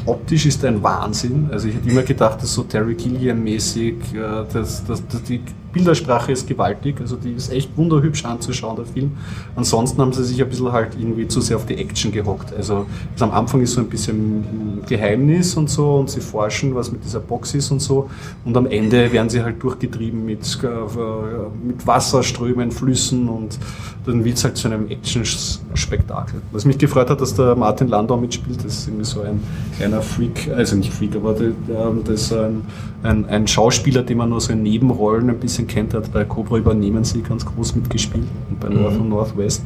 optisch ist ein Wahnsinn. Also ich hätte immer gedacht, dass so Terry Gilliam-mäßig, äh, das, das, das, die Bildersprache ist gewaltig, also die ist echt wunderhübsch anzuschauen, der Film. Ansonsten haben sie sich ein bisschen halt irgendwie zu sehr auf die Action gehockt. Also, also am Anfang ist so ein bisschen Geheimnis und so und sie forschen, was mit dieser Box ist und so. Und am Ende werden sie halt durchgetrieben mit, äh, mit Wasserströmen, Flüssen und dann wird es halt zu einem Action-Spektakel. Was mich gefreut hat, dass der Martin Landau mitspielt, das ist irgendwie so ein kleiner Freak, also nicht Freak, aber das ist ein, ein, ein Schauspieler, den man nur so in Nebenrollen ein bisschen bisschen kennt, hat bei Cobra übernehmen sie ganz groß mitgespielt und bei North mhm. und Northwest.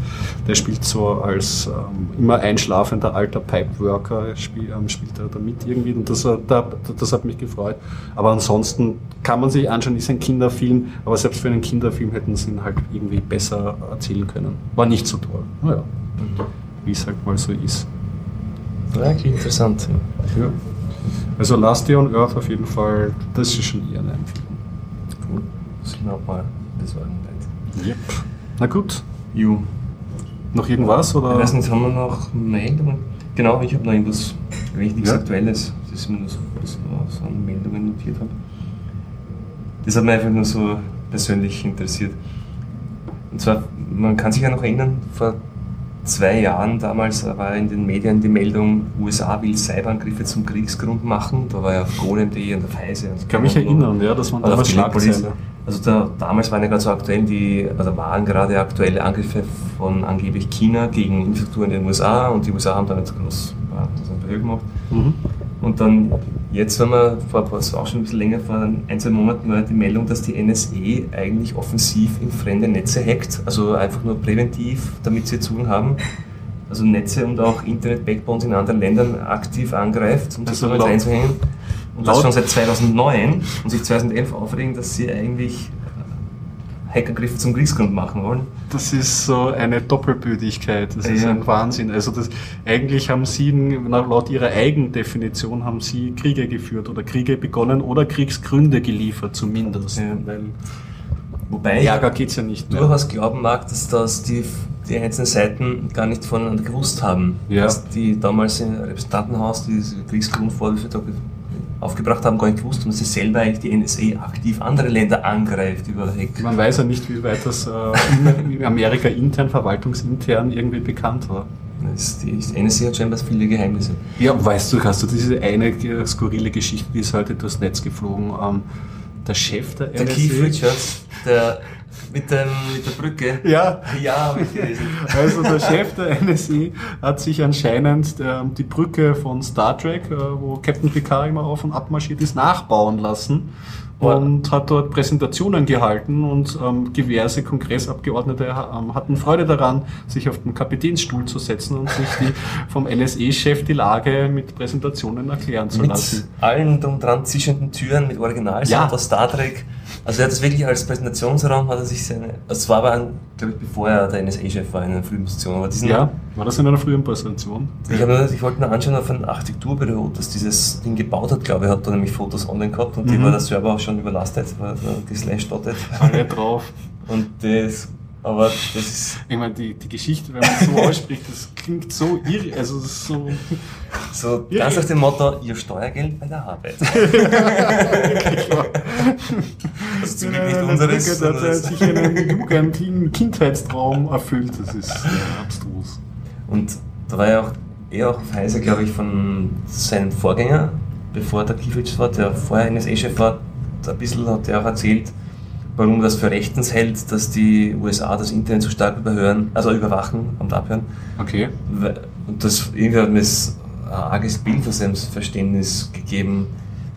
Der spielt so als ähm, immer einschlafender alter Pipeworker, spiel, ähm, spielt er da mit irgendwie und das, da, das hat mich gefreut. Aber ansonsten kann man sich anschauen, ist ein Kinderfilm, aber selbst für einen Kinderfilm hätten sie ihn halt irgendwie besser erzählen können. War nicht so toll. Naja, mhm. wie es halt mal so ist. Ja, interessant. Ja. Also Last Day on Earth auf jeden Fall, das ist schon eher ein Film. Muss ich mir auch mal besorgen. Yep. Na gut. Ju. Noch irgendwas? Oder? Ich weiß nicht, haben wir noch Meldungen? Genau, ich habe noch irgendwas richtig ja. Aktuelles, das ich mir nur so, so an Meldungen notiert habe. Das hat mich einfach nur so persönlich interessiert. Und zwar, man kann sich ja noch erinnern, vor zwei Jahren damals war in den Medien die Meldung, USA will Cyberangriffe zum Kriegsgrund machen. Da war ja auf Golem.de und auf Heise. ich kann mich erinnern, ja, dass man damals Schlagzeile Also da, damals waren ja gerade so aktuell die, also waren gerade aktuelle Angriffe von angeblich China gegen Infrastruktur in den USA und die USA haben da jetzt groß ja, das ein Behör gemacht. Mhm. Und dann jetzt wenn wir vor das auch schon ein bisschen länger, vor ein, zwei Monaten war die Meldung, dass die NSE eigentlich offensiv in fremde Netze hackt, also einfach nur präventiv, damit sie Zugang haben. Also Netze und auch Internet-Backbones in anderen Ländern aktiv angreift, um sich also einzuhängen. Und das schon seit 2009 und sich 2011 aufregen, dass sie eigentlich Hackergriffe zum Kriegsgrund machen wollen. Das ist so eine Doppelbödigkeit, das ist ja. ein Wahnsinn. Also das, eigentlich haben sie, laut ihrer Eigendefinition, haben sie Kriege geführt oder Kriege begonnen oder Kriegsgründe geliefert zumindest. Ja. Weil Wobei Ärger geht's ja nicht mehr. durchaus glauben mag, dass das die, die einzelnen Seiten gar nicht voneinander gewusst haben. Ja. Dass die damals im Repräsentantenhaus diese Kriegsgrundvorwürfe aufgebracht haben, gar nicht gewusst haben, dass sie selber eigentlich die NSA aktiv andere Länder angreift über Hack. Man weiß ja nicht, wie weit das äh, in Amerika intern, verwaltungsintern irgendwie bekannt war. Die NSA hat scheinbar viele Geheimnisse. Ja, weißt du, hast du diese eine skurrile Geschichte, die ist heute durchs Netz geflogen. Ähm, der Chef der, der NSA. Keith Richards, der mit, dem, mit der Brücke? Ja. Ja, habe ich gelesen. Also der Chef der NSE hat sich anscheinend äh, die Brücke von Star Trek, äh, wo Captain Picard immer auf und ab marschiert ist, nachbauen lassen und hat dort Präsentationen gehalten und ähm, diverse Kongressabgeordnete ähm, hatten Freude daran, sich auf den Kapitänsstuhl zu setzen und sich die, vom NSE-Chef die Lage mit Präsentationen erklären zu mit lassen. Mit allen dran zischenden Türen mit Original ja. aus Star Trek also er hat das wirklich als Präsentationsraum, hat er sich seine, also es war aber, glaube ich, bevor er der NSA-Chef war in einer frühen Position. Diesen, ja, war das in einer frühen Präsentation? Ich, hab, ich wollte mir anschauen auf ein Architekturbüro, das dieses Ding gebaut hat, glaube ich, hat da nämlich Fotos online gehabt und mhm. die war der Server auch schon überlastet, war geslashdottet. Alle drauf. Und das aber das ist. Ich meine, die, die Geschichte, wenn man es so ausspricht, das klingt so irre. Also so. So irre. ganz nach dem Motto, ihr Steuergeld bei der Arbeit. das ist zum Glück nicht unseres. Da hat sich einen Jugend, Kindheitstraum erfüllt. Das ist sehr abstrus. Und da war ja auch eher auch auf Heise, glaube ich, von seinem Vorgänger, bevor der Kiewicz war, der vorher NSA-Chef war, ein bisschen hat er auch erzählt, warum das für rechtens hält, dass die USA das Internet so stark überhören, also überwachen und abhören. Okay. Und das irgendwie hat mir das ein arges Bild von seinem Verständnis gegeben,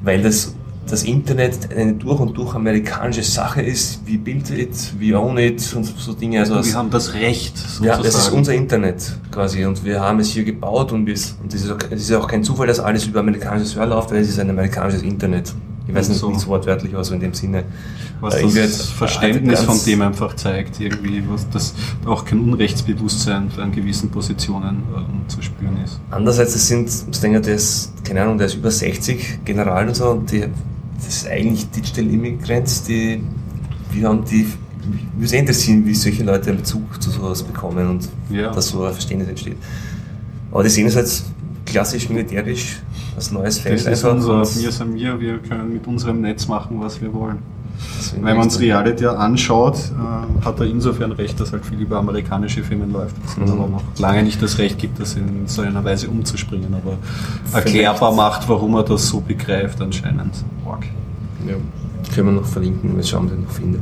weil das, das Internet eine durch und durch amerikanische Sache ist, wie build it, wie own it und so Dinge. Also wir haben das Recht. Sozusagen. Ja, das ist unser Internet quasi und wir haben es hier gebaut und es ist, auch, es ist auch kein Zufall, dass alles über amerikanisches Server läuft, weil es ist ein amerikanisches Internet. Ich weiß nicht, so. nicht so wortwörtlich, aber so in dem Sinne. Was das Verständnis von dem einfach zeigt, irgendwie, was das auch kein Unrechtsbewusstsein an gewissen Positionen äh, zu spüren ist. Andererseits, es sind, ich denke, der ist, keine Ahnung, der ist über 60 General und so, und die, das ist eigentlich Digital Immigrants, die, wir haben die, wir sehen das wie solche Leute einen Bezug zu sowas bekommen und ja. dass so ein Verständnis entsteht. Aber die sehen es halt klassisch militärisch als neues Feld. Das ist unser Wir sind wir, wir können mit unserem Netz machen, was wir wollen. Wenn man es Reality anschaut, äh, hat er insofern recht, dass halt viel über amerikanische Firmen läuft. Es mhm. aber noch lange nicht das Recht gibt, das in so einer Weise umzuspringen, aber erklärbar macht, warum er das so begreift anscheinend. Org. Ja, können wir noch verlinken, wenn wir schauen, ob ich noch finde.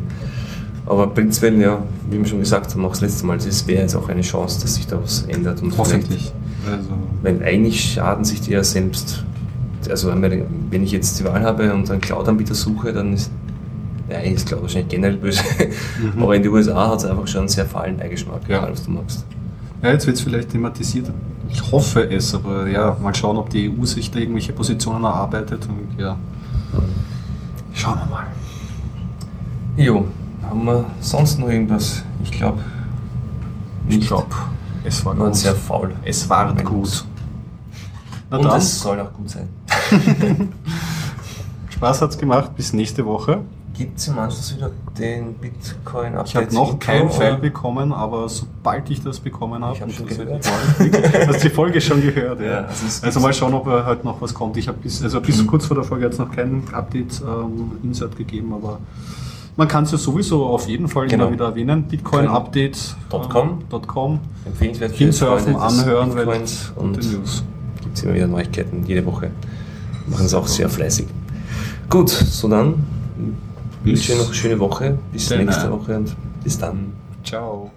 Aber prinzipiell, ja, wie wir schon gesagt haben, auch das letzte Mal, es wäre jetzt auch eine Chance, dass sich da was ändert. Und Hoffentlich. Also. Weil eigentlich schaden sich die ja selbst. Also wenn ich jetzt die Wahl habe und einen Cloud-Anbieter suche, dann ist ja, ist glaube wahrscheinlich generell böse. Mhm. Aber in den USA hat es einfach schon einen sehr fahlen Beigeschmack, ja. was du magst. Ja, jetzt wird es vielleicht thematisiert. Ich hoffe es, aber ja, mal schauen, ob die EU sich da irgendwelche Positionen erarbeitet und ja. Schauen wir mal. Jo, haben wir sonst noch irgendwas? Ich glaube. Ich glaube, es war gut. sehr faul. Es war gut. Na und dann. es soll auch gut sein. Spaß hat's gemacht. Bis nächste Woche. Gibt es im Anschluss wieder den bitcoin update Ich habe noch kein File bekommen, aber sobald ich das bekommen habe, gehört. hast die Folge schon gehört. Ja. ja also, also, mal schauen, ob heute halt noch was kommt. Ich habe bis, also bis mhm. kurz vor der Folge jetzt noch kein Update-Insert ähm, gegeben, aber man kann es ja sowieso auf jeden Fall genau. immer wieder erwähnen. Bitcoinupdate.com. Ähm, Empfehlenswert. Hinsurfen, anhören, weil und, und News. Gibt es immer wieder Neuigkeiten, jede Woche. Machen es auch sehr fleißig. Gut, so dann wünsche noch eine schöne Woche. Bis Genau. nächste Woche und bis dann. Ciao.